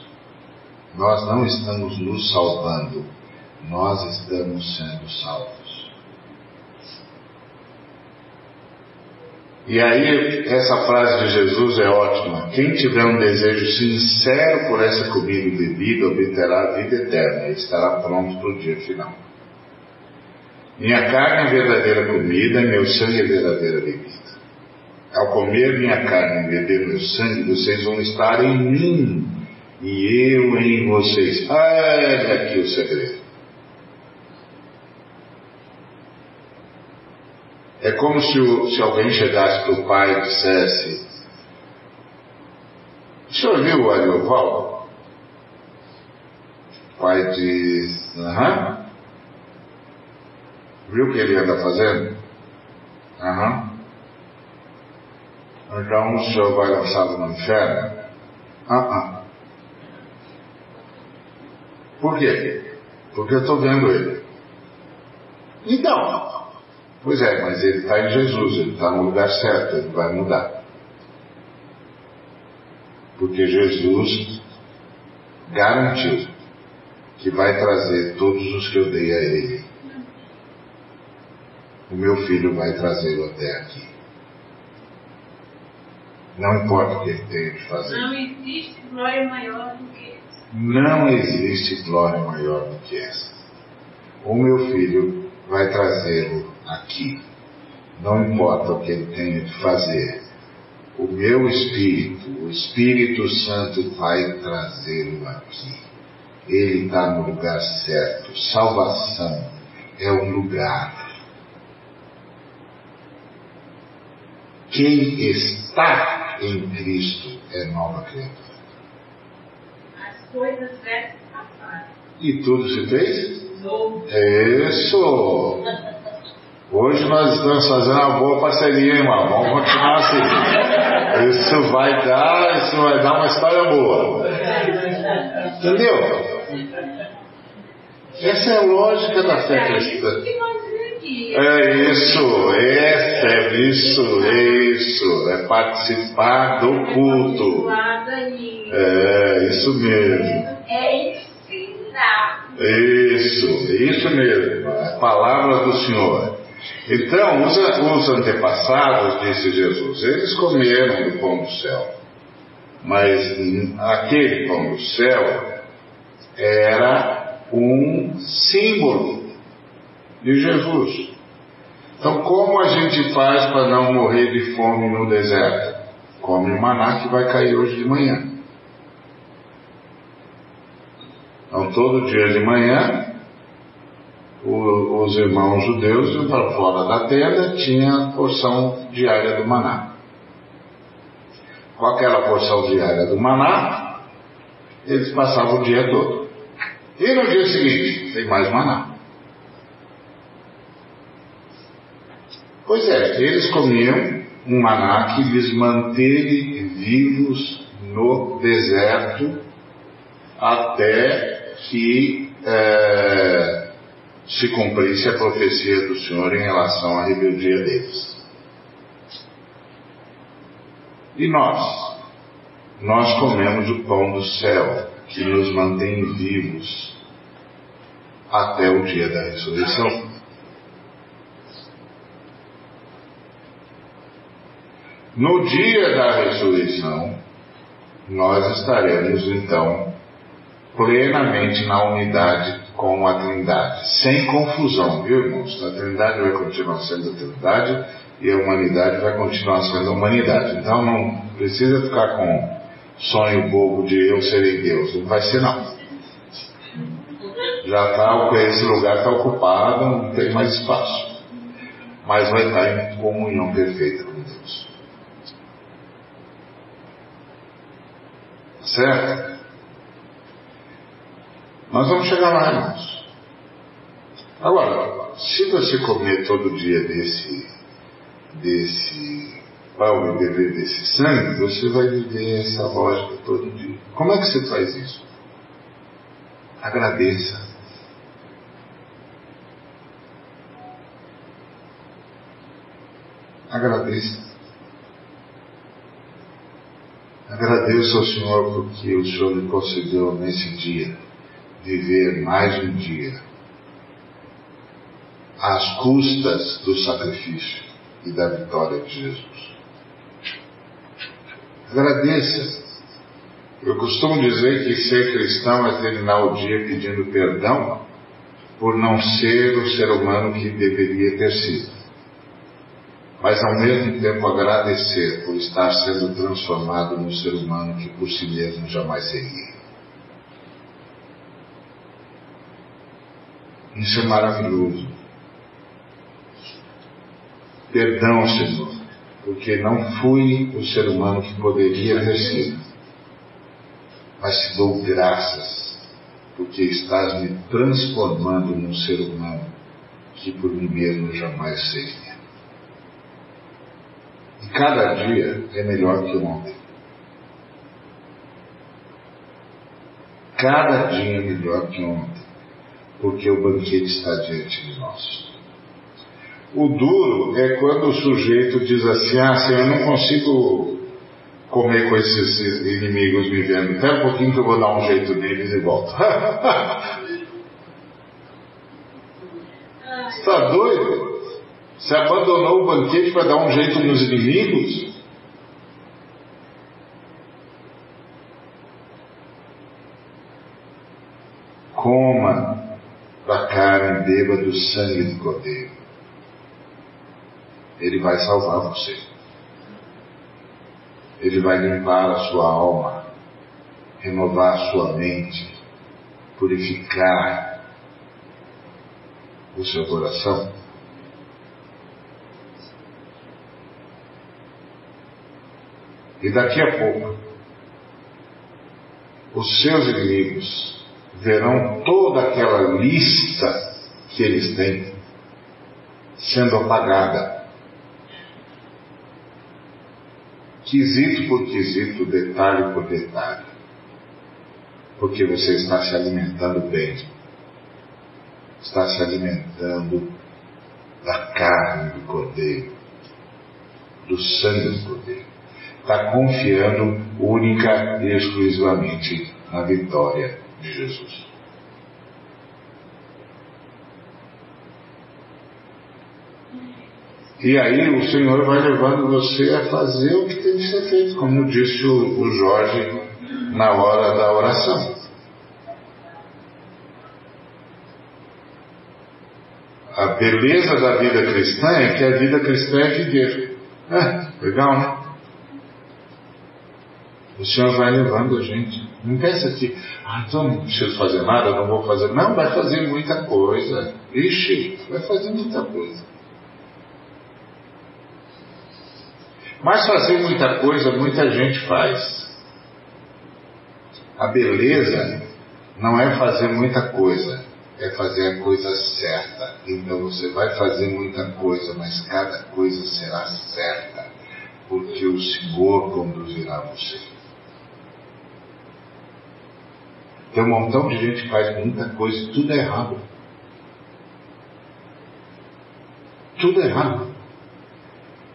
Nós não estamos nos salvando. Nós estamos sendo salvos. E aí, essa frase de Jesus é ótima. Quem tiver um desejo sincero por essa comida e bebida obterá a vida eterna e estará pronto para o dia final. Minha carne é verdadeira comida, meu sangue é verdadeira bebida. Ao comer minha carne e beber meu sangue, vocês vão estar em mim e eu em vocês. Olha aqui o segredo. É como se, se alguém chegasse para o pai e dissesse: O senhor viu o Arioval? O pai diz: Aham. Viu o que ele anda fazendo? Aham. Então o senhor vai lançado no inferno? Ah, ah. Por quê? Porque eu estou vendo ele. Então, pois é, mas ele está em Jesus, ele está no lugar certo, ele vai mudar. Porque Jesus garantiu que vai trazer todos os que eu dei a ele. O meu filho vai trazê-lo até aqui. Não importa o que ele tenha de fazer. Não existe glória maior do que essa. Não existe glória maior do que essa. O meu filho vai trazê-lo aqui. Não importa o que ele tenha de fazer. O meu Espírito, o Espírito Santo vai trazê-lo aqui. Ele está no lugar certo. Salvação é um lugar. Quem está em Cristo é nova criatura. As coisas velhas passaram. E tudo se fez? Novo. Isso! Hoje nós estamos fazendo uma boa parceria, irmão. Vamos continuar assim. Isso vai dar, isso vai dar uma história boa. Entendeu? Essa é a lógica da fé cristã. É isso, é isso, é isso. É participar do culto. É, isso mesmo. é ensinar. Isso, isso mesmo, a palavra do Senhor. Então, os, os antepassados, disse Jesus, eles comeram do pão do céu. Mas aquele pão do céu era um símbolo de Jesus. Então, como a gente faz para não morrer de fome no deserto? Come o maná que vai cair hoje de manhã. Então, todo dia de manhã, os irmãos judeus iam para fora da tenda, tinha porção diária do maná. Com aquela porção diária do maná, eles passavam o dia todo. E no dia seguinte, tem mais maná. Pois é, eles comiam um maná que lhes manteve vivos no deserto até que eh, se cumprisse a profecia do Senhor em relação à rebeldia deles. E nós? Nós comemos o pão do céu, que nos mantém vivos até o dia da ressurreição. No dia da ressurreição, nós estaremos então plenamente na unidade com a Trindade, sem confusão, viu irmãos? A Trindade vai continuar sendo a Trindade e a humanidade vai continuar sendo a humanidade. Então não precisa ficar com sonho bobo de eu serei Deus, não vai ser não. Já está, esse lugar está ocupado, não tem mais espaço. Mas vai estar em comunhão perfeita com Deus. Certo? Nós vamos chegar lá, irmãos. Agora, se você comer todo dia desse, desse pão e beber desse sangue, você vai viver essa lógica todo dia. Como é que você faz isso? Agradeça. Agradeça. Agradeço ao Senhor porque o Senhor me concedeu nesse dia viver mais um dia às custas do sacrifício e da vitória de Jesus. Agradeça. Eu costumo dizer que ser cristão é terminar o dia pedindo perdão por não ser o ser humano que deveria ter sido mas ao mesmo tempo agradecer por estar sendo transformado num ser humano que por si mesmo jamais seria. Isso é maravilhoso. Perdão, Senhor, porque não fui o ser humano que poderia ter sido, mas te dou graças, porque estás me transformando num ser humano que por mim mesmo jamais seria. E cada dia é melhor que ontem. cada dia melhor que ontem, porque o banquete está diante de nós. O duro é quando o sujeito diz assim: Ah, Senhor, eu não consigo comer com esses inimigos me vendo. Um pouquinho que eu vou dar um jeito neles e volto. Está doido? Você abandonou o banquete para dar um jeito nos inimigos? Coma da carne, beba do sangue do cordeiro. Ele vai salvar você. Ele vai limpar a sua alma, renovar a sua mente, purificar o seu coração. E daqui a pouco, os seus inimigos verão toda aquela lista que eles têm sendo apagada. Quesito por quesito, detalhe por detalhe. Porque você está se alimentando bem. Está se alimentando da carne do cordeiro, do sangue do cordeiro. Está confiando única e exclusivamente na vitória de Jesus. E aí o Senhor vai levando você a fazer o que tem que ser feito, como disse o, Jorge na hora da oração. A beleza da vida cristã é que a vida cristã é viver. É, legal, né? O Senhor vai levando a gente. Não pensa que, ah, então não preciso fazer nada, não vou fazer. Não, vai fazer muita coisa. Ixi, vai fazer muita coisa. Mas fazer muita coisa, muita gente faz. A beleza não é fazer muita coisa, é fazer a coisa certa. Então você vai fazer muita coisa, mas cada coisa será certa, porque o Senhor conduzirá você. Tem um montão de gente que faz muita coisa tudo é errado. Tudo é errado.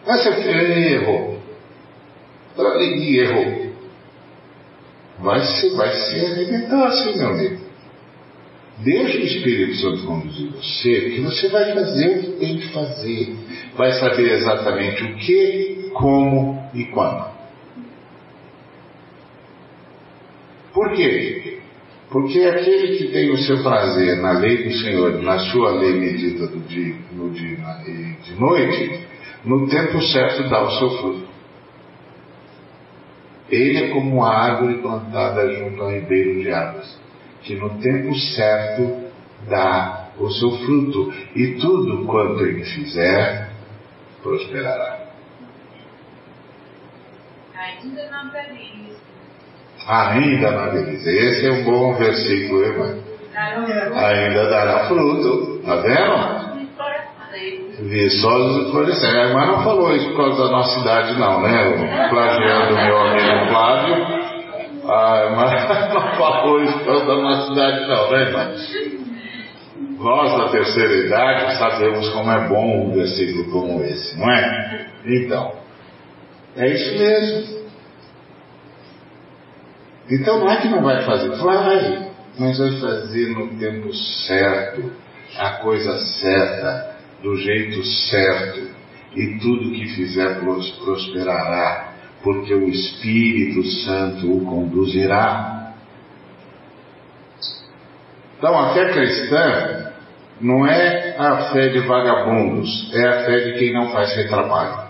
Mas você errou. E errou. Vai se, vai se arrebentar assim, meu amigo. Deixa o Espírito Santo conduzir você, que você vai fazer o que tem que fazer. Vai saber exatamente o que, como e quando. Por quê? Porque aquele que tem o seu prazer na lei do Senhor, na sua lei medida do dia, no dia e de noite, no tempo certo dá o seu fruto. Ele é como uma árvore plantada junto ao ribeiro de águas, que no tempo certo dá o seu fruto, e tudo quanto ele fizer, prosperará. Ainda velhice. Ainda na velhice. Esse é um bom versículo, irmã. Ainda dará fruto. Tá vendo? Viçosos e florescentes. A irmã não falou isso por causa da nossa idade, não, né? Plagiando meu amigo Flávio. A irmã não falou isso por causa da nossa idade, não, né, irmã? Nós, da terceira idade, sabemos como é bom um versículo como esse, não é? Então, é isso mesmo. Então não é que não vai fazer, vai, mas vai fazer no tempo certo, a coisa certa, do jeito certo, e tudo que fizer prosperará, porque o Espírito Santo o conduzirá. Então a fé cristã não é a fé de vagabundos, é a fé de quem não faz retrabalho.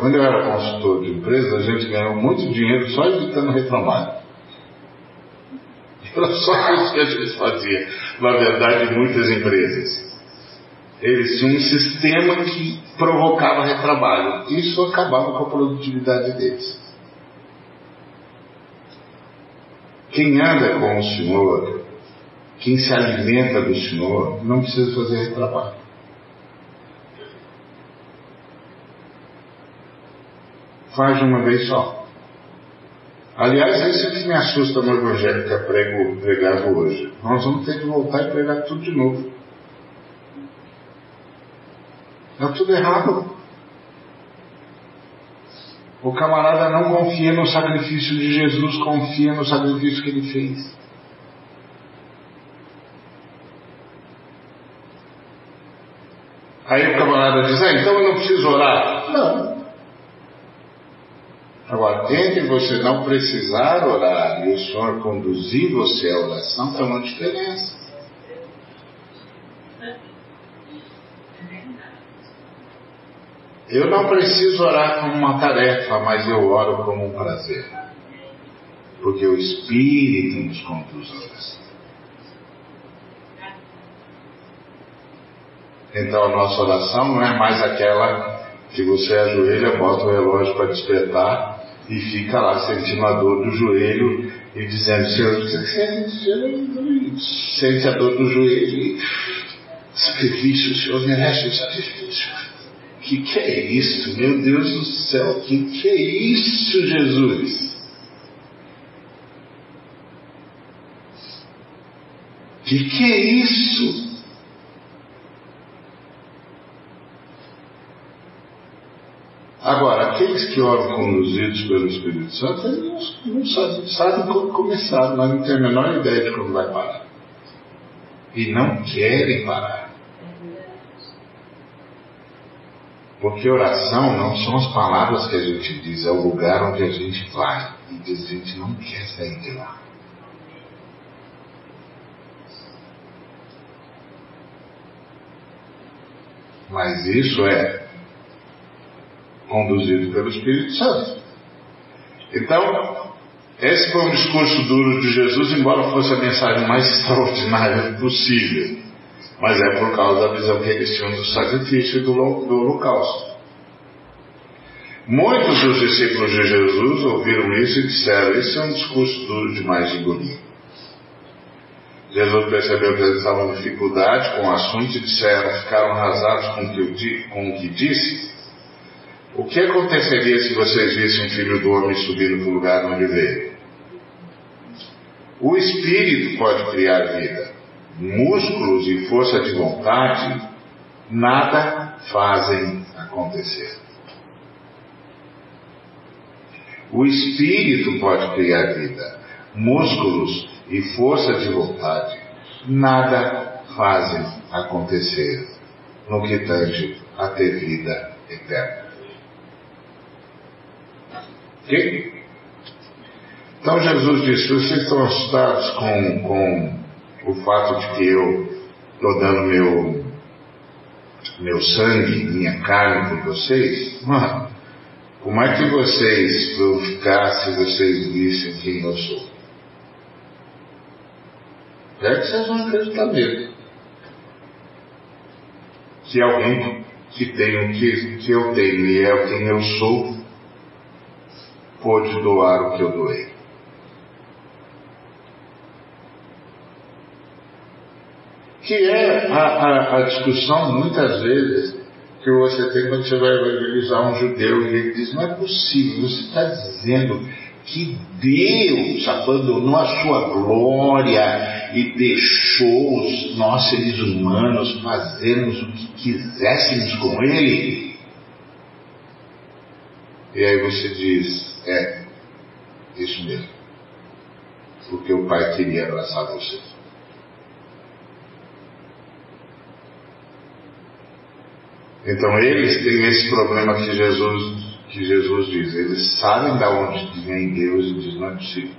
Quando eu era consultor de empresa, a gente ganhou muito dinheiro só evitando retrabalho. Era só isso que a gente fazia, na verdade, muitas empresas. Eles tinham um sistema que provocava retrabalho. Isso acabava com a produtividade deles. Quem anda com o Senhor, quem se alimenta do Senhor, não precisa fazer retrabalho. Faz de uma vez só. Aliás, isso é que me assusta no Evangelho que é prego, pregado hoje. Nós vamos ter que voltar e pregar tudo de novo. Está tudo errado. O camarada não confia no sacrifício de Jesus, confia no sacrifício que ele fez. Aí o camarada diz, ah, então eu não preciso orar. Não. Agora, entre você não precisar orar e o Senhor conduzir você à oração, tem uma diferença. Eu não preciso orar como uma tarefa, mas eu oro como um prazer. Porque o Espírito nos conduz à oração. Então a nossa oração não é mais aquela que você ajoelha, bota o relógio para despertar e fica lá sentindo a dor do joelho e dizendo, Senhor, sente a dor do joelho, sacrifício, o Senhor merece o sacrifício. Que que é isso? Meu Deus do céu, que que é isso, Jesus? Que que é isso? Agora, aqueles que oram conduzidos pelo Espírito Santo, eles não sabem, sabem como começar, mas não têm a menor ideia de como vai parar. E não querem parar. Porque oração não são as palavras que a gente diz, é o lugar onde a gente vai e a gente não quer sair de lá. Mas isso é conduzido pelo Espírito Santo. Então, esse foi um discurso duro de Jesus, embora fosse a mensagem mais extraordinária possível mas é por causa da visão que eles tinham do sacrifício e do, holocausto. Muitos dos discípulos de Jesus ouviram isso e disseram: Isso é um discurso duro demais de engolir. Jesus percebeu que eles estavam em dificuldade com o assunto e disseram, ficaram arrasados com o, que, com o que disse. O que aconteceria se vocês vissem um filho do homem subindo para o lugar onde veio? O Espírito pode criar vida músculos e força de vontade nada fazem acontecer. O espírito pode criar vida, músculos e força de vontade nada fazem acontecer no que tange a ter vida eterna. Ok? Então Jesus disse: vocês estão assustados com, com o fato de que eu estou dando meu, meu sangue, minha carne por vocês, mano, como é que vocês vão ficar se vocês vissem quem eu sou? É que vocês vão acreditar mesmo. Que alguém que tem o que, que eu tenho e é quem eu sou, pode doar o que eu doei. que é a, a, a, discussão muitas vezes que você tem quando você vai evangelizar um judeu e ele diz, não é possível, você está dizendo que Deus abandonou a sua glória e deixou os nós seres humanos fazermos o que quiséssemos com Ele. E aí você diz, é, isso mesmo. Porque o Pai queria abraçar você. Então eles têm esse problema que Jesus, que Jesus diz. Eles sabem de onde vem Deus e diz não é possível.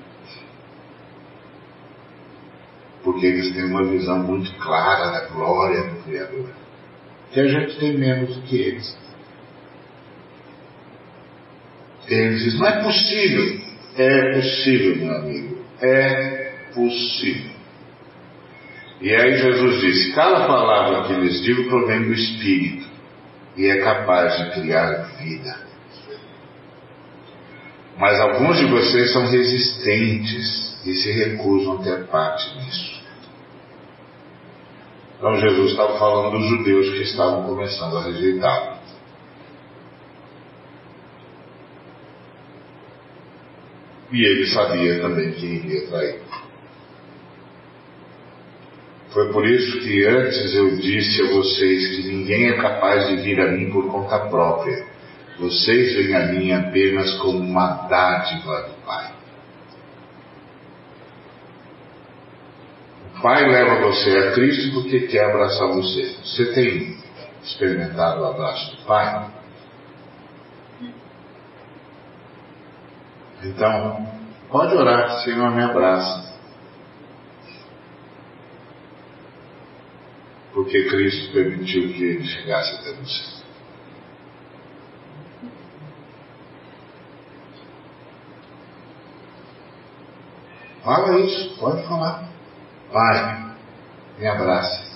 Porque eles têm uma visão muito clara da glória do Criador. Que a gente tem menos do que eles. Eles dizem, não é possível. É possível, meu amigo. É possível. E aí Jesus disse: cada palavra que lhes digo provém do Espírito e é capaz de criar vida. Mas alguns de vocês são resistentes e se recusam a ter parte nisso. Então Jesus estava falando dos judeus que estavam começando a rejeitá-lo. E ele sabia também que iria trair. Foi por isso que antes eu disse a vocês que ninguém é capaz de vir a mim por conta própria. Vocês vêm a mim apenas como uma dádiva do Pai. O Pai leva você a Cristo porque quer abraçar você. Você tem experimentado o abraço do Pai? Então, pode orar, Senhor, me abraça. porque Cristo permitiu que ele chegasse até você. Fala isso, pode falar. Pai, me abrace.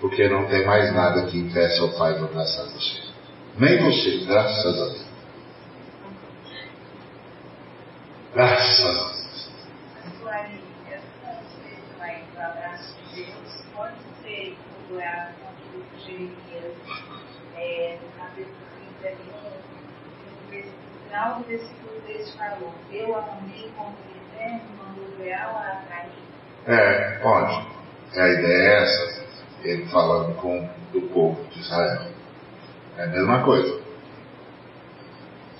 Porque não tem mais nada que impeça o Pai de abraçar você. Nem você, graças a Deus. Graças a Deus. o no capítulo 31, no final do versículo 3 falou, eu amei como eterno, mando real a atrair. É, pode. A ideia é essa. Ele falando com o povo de Israel. É a mesma coisa.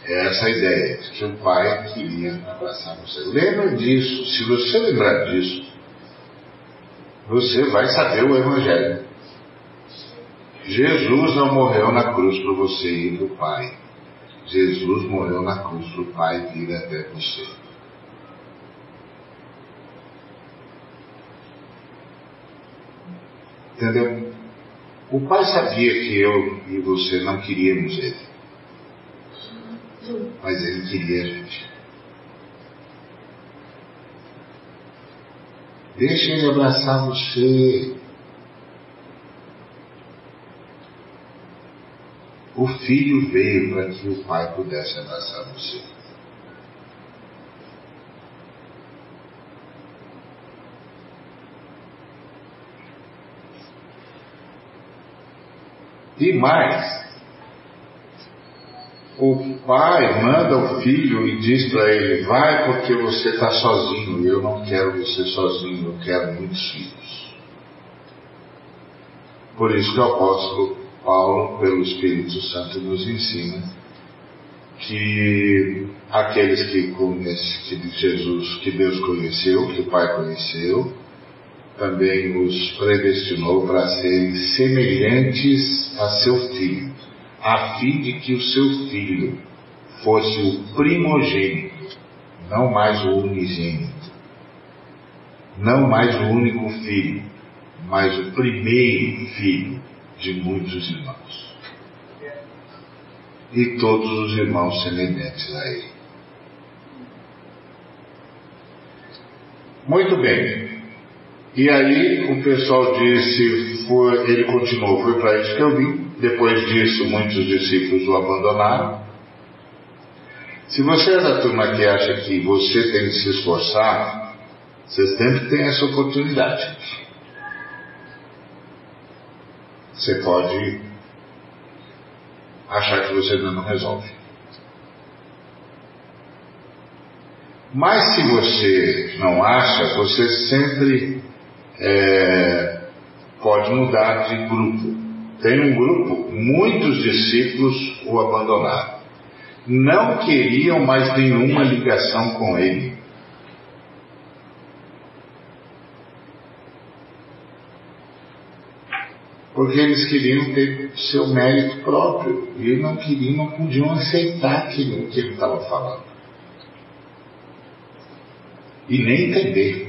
É essa ideia de que o pai queria abraçar você. Lembra disso. Se você lembrar disso, você vai saber o Evangelho. Jesus não morreu na cruz para você ir para o Pai. Jesus morreu na cruz para o Pai vir até você. Entendeu? O Pai sabia que eu e você não queríamos Ele. Mas Ele queria a gente. Deixa Ele abraçar você. O filho veio para que o pai pudesse abraçar você. E mais, o pai manda o filho e diz para ele: Vai porque você está sozinho. Eu não quero você sozinho, eu quero muitos filhos. Por isso que o apóstolo Paulo, pelo Espírito Santo, nos ensina que aqueles que, conhece, que Jesus, que Deus conheceu, que o Pai conheceu, também os predestinou para serem semelhantes a seu filho, a fim de que o seu filho fosse o primogênito, não mais o unigênito, não mais o único filho, mas o primeiro filho de muitos irmãos. E todos os irmãos semelhantes a ele. Muito bem. E aí o pessoal disse, foi, ele continuou, foi para isso que eu vim. Depois disso, muitos discípulos o abandonaram. Se você é da turma que acha que você tem que se esforçar, você sempre tem essa oportunidade. Você pode achar que você ainda não resolve. Mas se você não acha, você sempre é, pode mudar de grupo. Tem um grupo, muitos discípulos o abandonaram. Não queriam mais nenhuma ligação com ele. porque eles queriam ter seu mérito próprio e não queriam, não podiam aceitar aquilo que ele estava falando. E nem entender.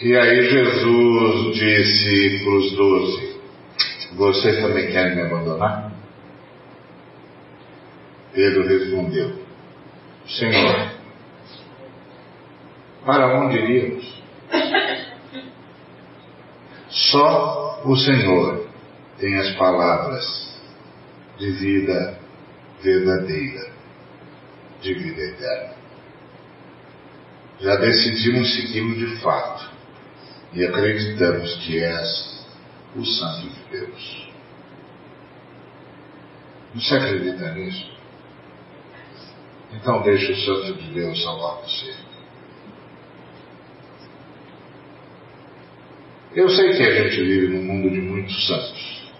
E aí Jesus disse para os doze, vocês também querem me abandonar? Pedro respondeu, Senhor, para onde iríamos? Só o Senhor tem as palavras de vida verdadeira, de vida eterna. Já decidimos segui-lo de fato e acreditamos que és o Santo de Deus. Você acredita nisso? Então deixe o Santo de Deus salvar você. Eu sei que a gente vive num mundo de muitos santos,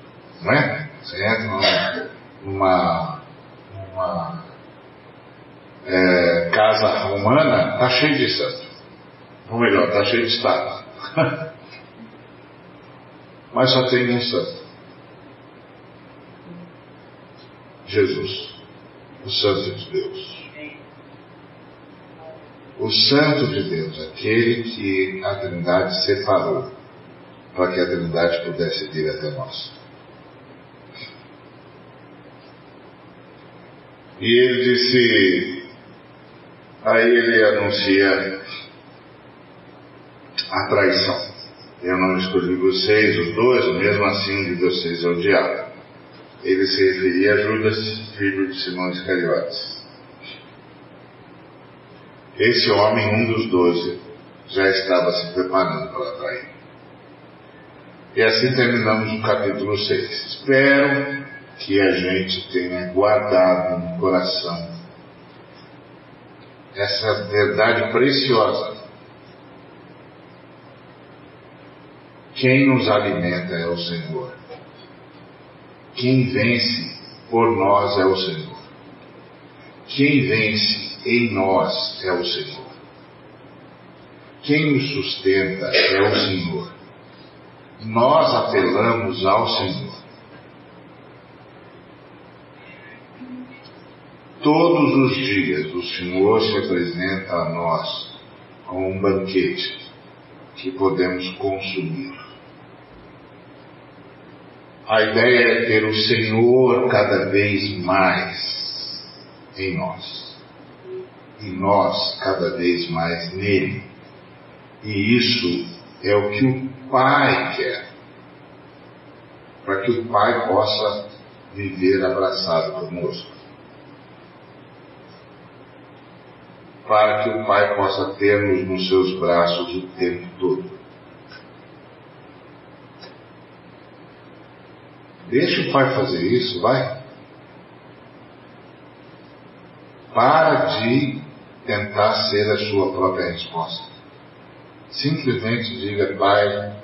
não é? Você entra numa, numa é, casa romana, está cheio de santo. Ou melhor, está cheio de estátua. Mas só tem um santo. Jesus, o Santo de Deus. O Santo de Deus, aquele que a Trindade separou para que a Trindade pudesse vir até nós. E ele disse, aí ele anuncia a traição. Eu não escolhi vocês, os dois, mesmo assim um de vocês é o diabo. Ele se referia a Judas, filho de Simão Iscariotes. Esse homem, um dos doze, já estava se preparando para trair. E assim terminamos o capítulo 6. Espero que a gente tenha guardado no coração essa verdade preciosa. Quem nos alimenta é o Senhor. Quem vence por nós é o Senhor. Quem vence em nós é o Senhor. Quem nos sustenta é o Senhor. Nós apelamos ao Senhor. Todos os dias o Senhor se apresenta a nós com um banquete que podemos consumir. A ideia é ter o Senhor cada vez mais em nós. E nós cada vez mais nele. E isso é o que o Pai quer. Para que o Pai possa viver abraçado conosco. para que o Pai possa ter-nos nos seus braços o tempo todo. Deixa o Pai fazer isso, vai. Para de tentar ser a sua própria resposta. Simplesmente diga, Pai,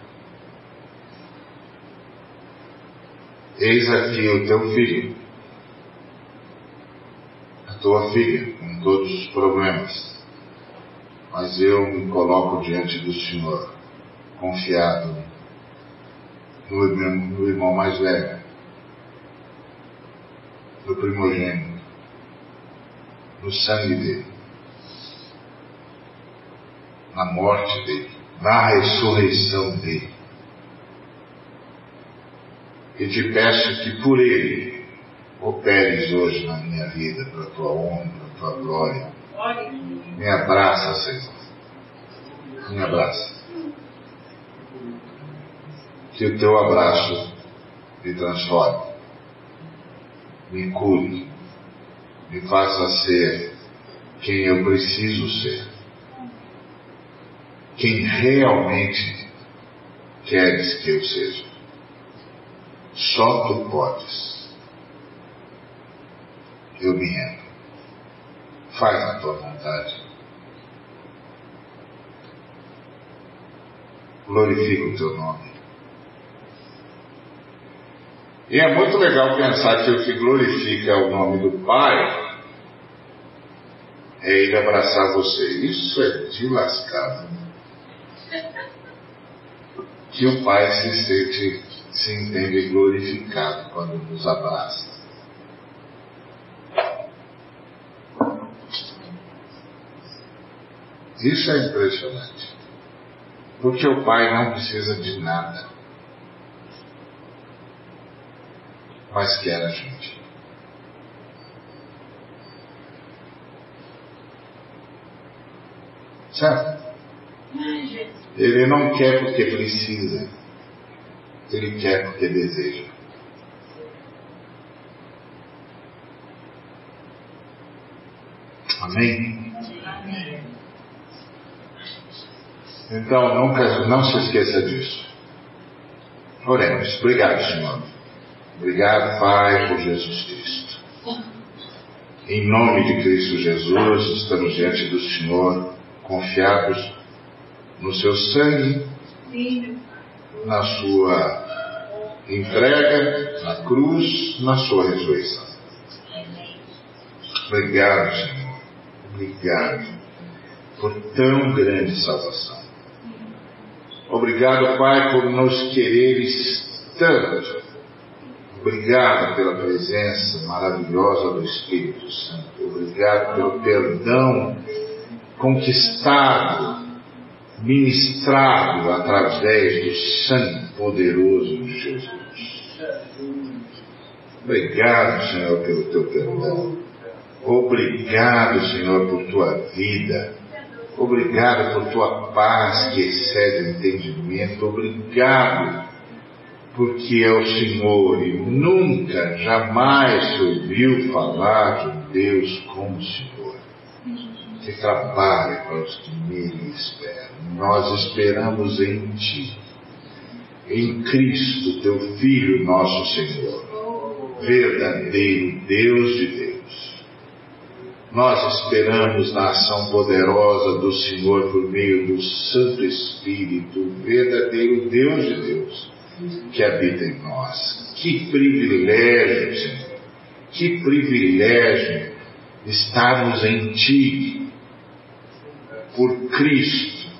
eis aqui o teu filho, a tua filha todos os problemas, mas eu me coloco diante do Senhor, confiado no irmão, mais velho, no primogênito, no sangue dele, na morte dele, na ressurreição dele. E te peço que por ele operes hoje na minha vida, para a tua honra, tua glória. Me abraça, Senhor. Me abraça. Que o teu abraço me transforme, me cure, me faça ser quem eu preciso ser, quem realmente queres que eu seja. Só tu podes. Eu me rendo. Faz a tua vontade. Glorifica o teu nome. E é muito legal pensar que o que glorifica o nome do Pai é ele abraçar você. Isso é de lascado. Que o Pai se sente, se entende glorificado quando nos abraça. Isso é impressionante. Porque o pai não precisa de nada. Mas quer a gente. Certo? Ele não quer porque precisa. Ele quer porque deseja. Amém? Então, nunca, não se esqueça disso. Oremos. Obrigado, Senhor. Obrigado, Pai, por Jesus Cristo. Em nome de Cristo Jesus, estamos diante do Senhor, confiados no seu sangue, na sua entrega, na cruz, na sua ressurreição. Obrigado, Senhor. Obrigado por tão grande salvação. Obrigado, Pai, por nos quereres tanto. Obrigado pela presença maravilhosa do Espírito Santo. Obrigado pelo perdão conquistado, ministrado através do sangue poderoso de Jesus. Obrigado, Senhor, pelo teu perdão. Obrigado, Senhor, por tua vida. Obrigado por tua paz que excede o entendimento. Obrigado porque é o Senhor e nunca, jamais se ouviu falar de Deus como Senhor, que trabalha para os que nele esperam. Nós esperamos em Ti, em Cristo, Teu Filho, nosso Senhor, verdadeiro Deus de Deus. Nós esperamos na ação poderosa do Senhor por meio do Santo Espírito, verdadeiro Deus de Deus, que habita em nós. Que privilégio, Senhor! Que privilégio estarmos em Ti, por Cristo,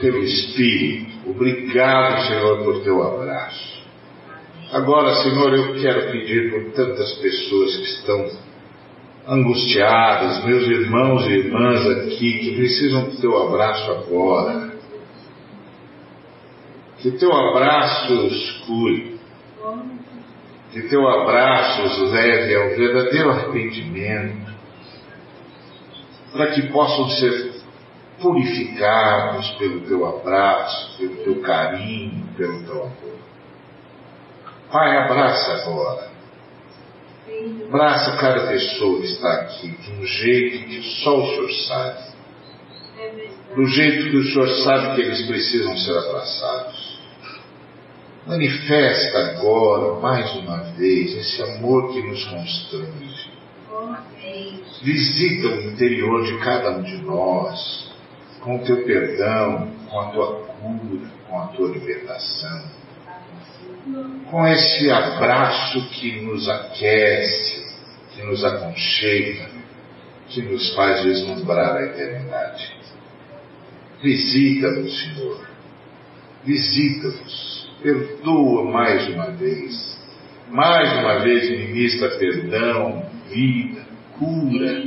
pelo Espírito. Obrigado, Senhor, por Teu abraço. Agora, Senhor, eu quero pedir por tantas pessoas que estão angustiadas, meus irmãos e irmãs aqui que precisam do teu abraço agora. Que teu abraço os cure. Que teu abraço os leve ao verdadeiro arrependimento. Para que possam ser purificados pelo teu abraço, pelo teu carinho, pelo teu amor. Pai, abraça agora Abraça cada pessoa que está aqui de um jeito que só o Senhor sabe. Do jeito que o Senhor sabe que eles precisam ser abraçados. Manifesta agora, mais uma vez, esse amor que nos constrange. Visita o interior de cada um de nós, com o teu perdão, com a tua cura, com a tua libertação com esse abraço que nos aquece, que nos aconchega, que nos faz vislumbrar a eternidade. Visita-nos, Senhor. Visita-nos. Perdoa mais uma vez. Mais uma vez ministra perdão, vida, cura.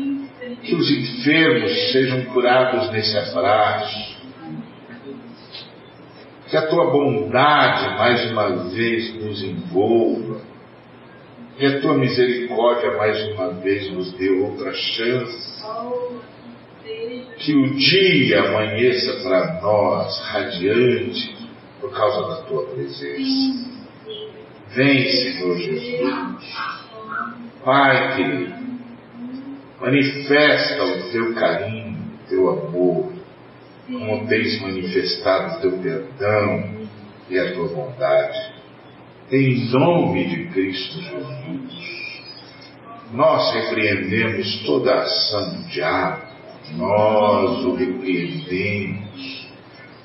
Que os enfermos sejam curados nesse abraço que a tua bondade mais uma vez nos envolva, que a tua misericórdia mais uma vez nos dê outra chance, que o dia amanheça para nós radiante por causa da tua presença. Vem, Senhor Jesus. Pai querido, manifesta o teu carinho, o teu amor, como tens manifestado o teu perdão e a tua bondade. Em nome de Cristo Jesus, nós repreendemos toda a ação do diabo, nós o repreendemos,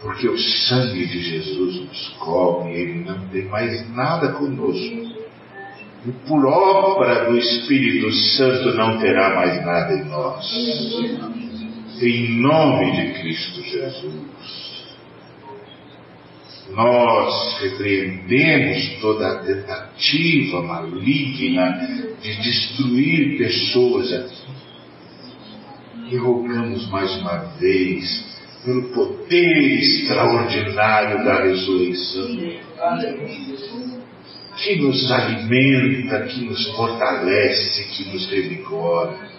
porque o sangue de Jesus nos cobre, ele não tem mais nada conosco. E por obra do Espírito Santo não terá mais nada em nós em nome de Cristo Jesus. Nós repreendemos toda a tentativa maligna de destruir pessoas aqui. E rogamos mais uma vez pelo poder extraordinário da ressurreição, que nos alimenta, que nos fortalece, que nos revigora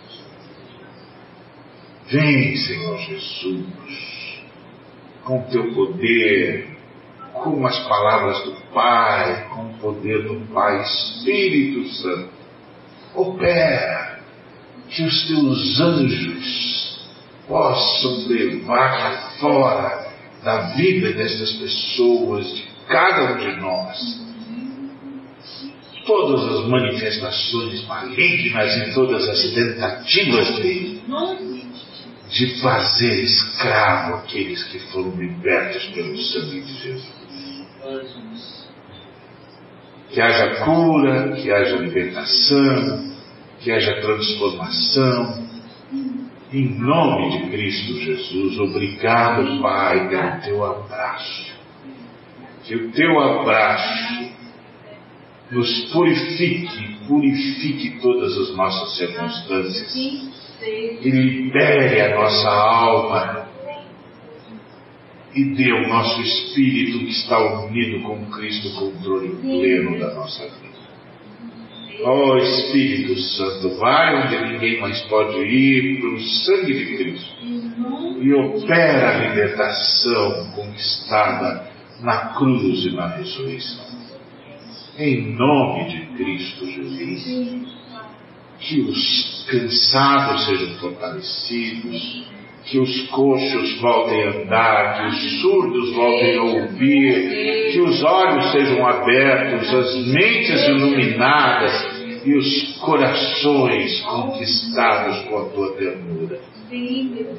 Vem, Senhor Jesus, com teu poder, com as palavras do Pai, com o poder do Pai, Espírito Santo. Opera, que os teus anjos possam levar fora da vida destas pessoas, de cada um de nós, todas as manifestações malignas e todas as tentativas de, de fazer escravo aqueles que foram libertos pelo sangue de Jesus. Que haja cura, que haja libertação, que haja transformação. Em nome de Cristo Jesus, obrigado, Pai, pelo teu abraço. Que o teu abraço nos purifique, purifique todas as nossas circunstâncias e libere a nossa alma e dê ao nosso espírito que está unido com Cristo o controle pleno da nossa vida. Ó oh, Espírito Santo, vai onde ninguém mais pode ir, pelo sangue de Cristo, e opera a libertação conquistada na cruz e na ressurreição. Em nome de Cristo Jesus. Que os cansados sejam fortalecidos, que os coxos voltem a andar, que os surdos voltem a ouvir, que os olhos sejam abertos, as mentes iluminadas e os corações conquistados com a tua ternura.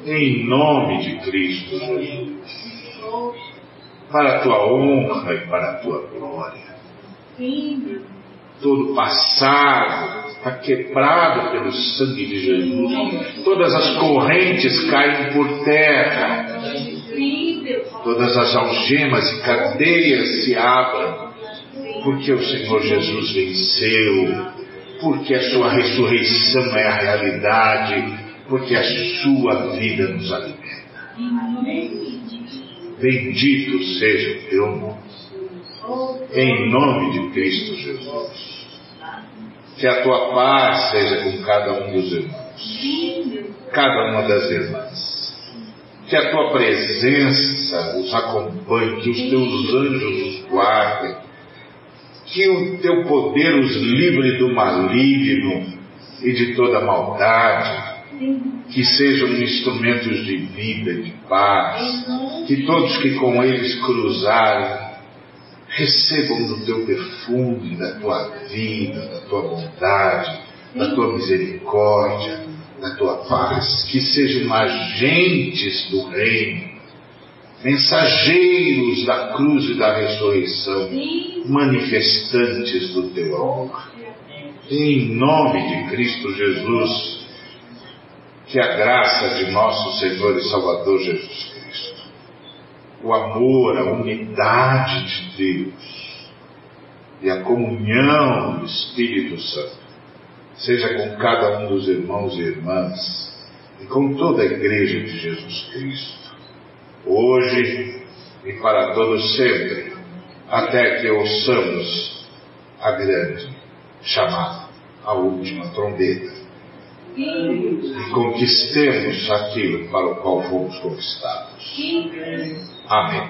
Em nome de Cristo Jesus. Para a tua honra e para a tua glória. Todo passado está quebrado pelo sangue de Jesus. Todas as correntes caem por terra. Todas as algemas e cadeias se abram. Porque o Senhor Jesus venceu. Porque a sua ressurreição é a realidade. Porque a sua vida nos alimenta. Bendito seja o teu nome em nome de Cristo Jesus. Que a tua paz seja com cada um dos irmãos, cada uma das irmãs. Que a tua presença os acompanhe, que os teus anjos os guardem, que o teu poder os livre do maligno e de toda maldade, que sejam instrumentos de vida de paz, que todos que com eles cruzarem recebam do teu perfume, da tua vida, da tua bondade, da tua misericórdia, da tua paz, que sejam agentes do reino, mensageiros da cruz e da ressurreição, manifestantes do teu amor. Em nome de Cristo Jesus, que a graça de nosso Senhor e Salvador Jesus o amor, a unidade de Deus e a comunhão do Espírito Santo seja com cada um dos irmãos e irmãs e com toda a Igreja de Jesus Cristo, hoje e para todos sempre, até que ouçamos a grande chamada, a última trombeta, e conquistemos aquilo para o qual fomos conquistados. Amém.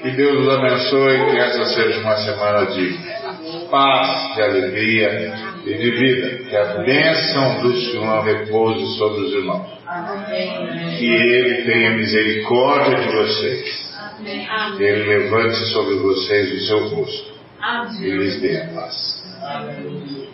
Que Deus nos abençoe, que essa seja uma semana de paz, de alegria e de vida. Que a bênção do Senhor repouse sobre os irmãos. Que Ele tenha misericórdia de vocês. Que Ele levante sobre vocês o seu rosto e lhes dê a paz. Amém.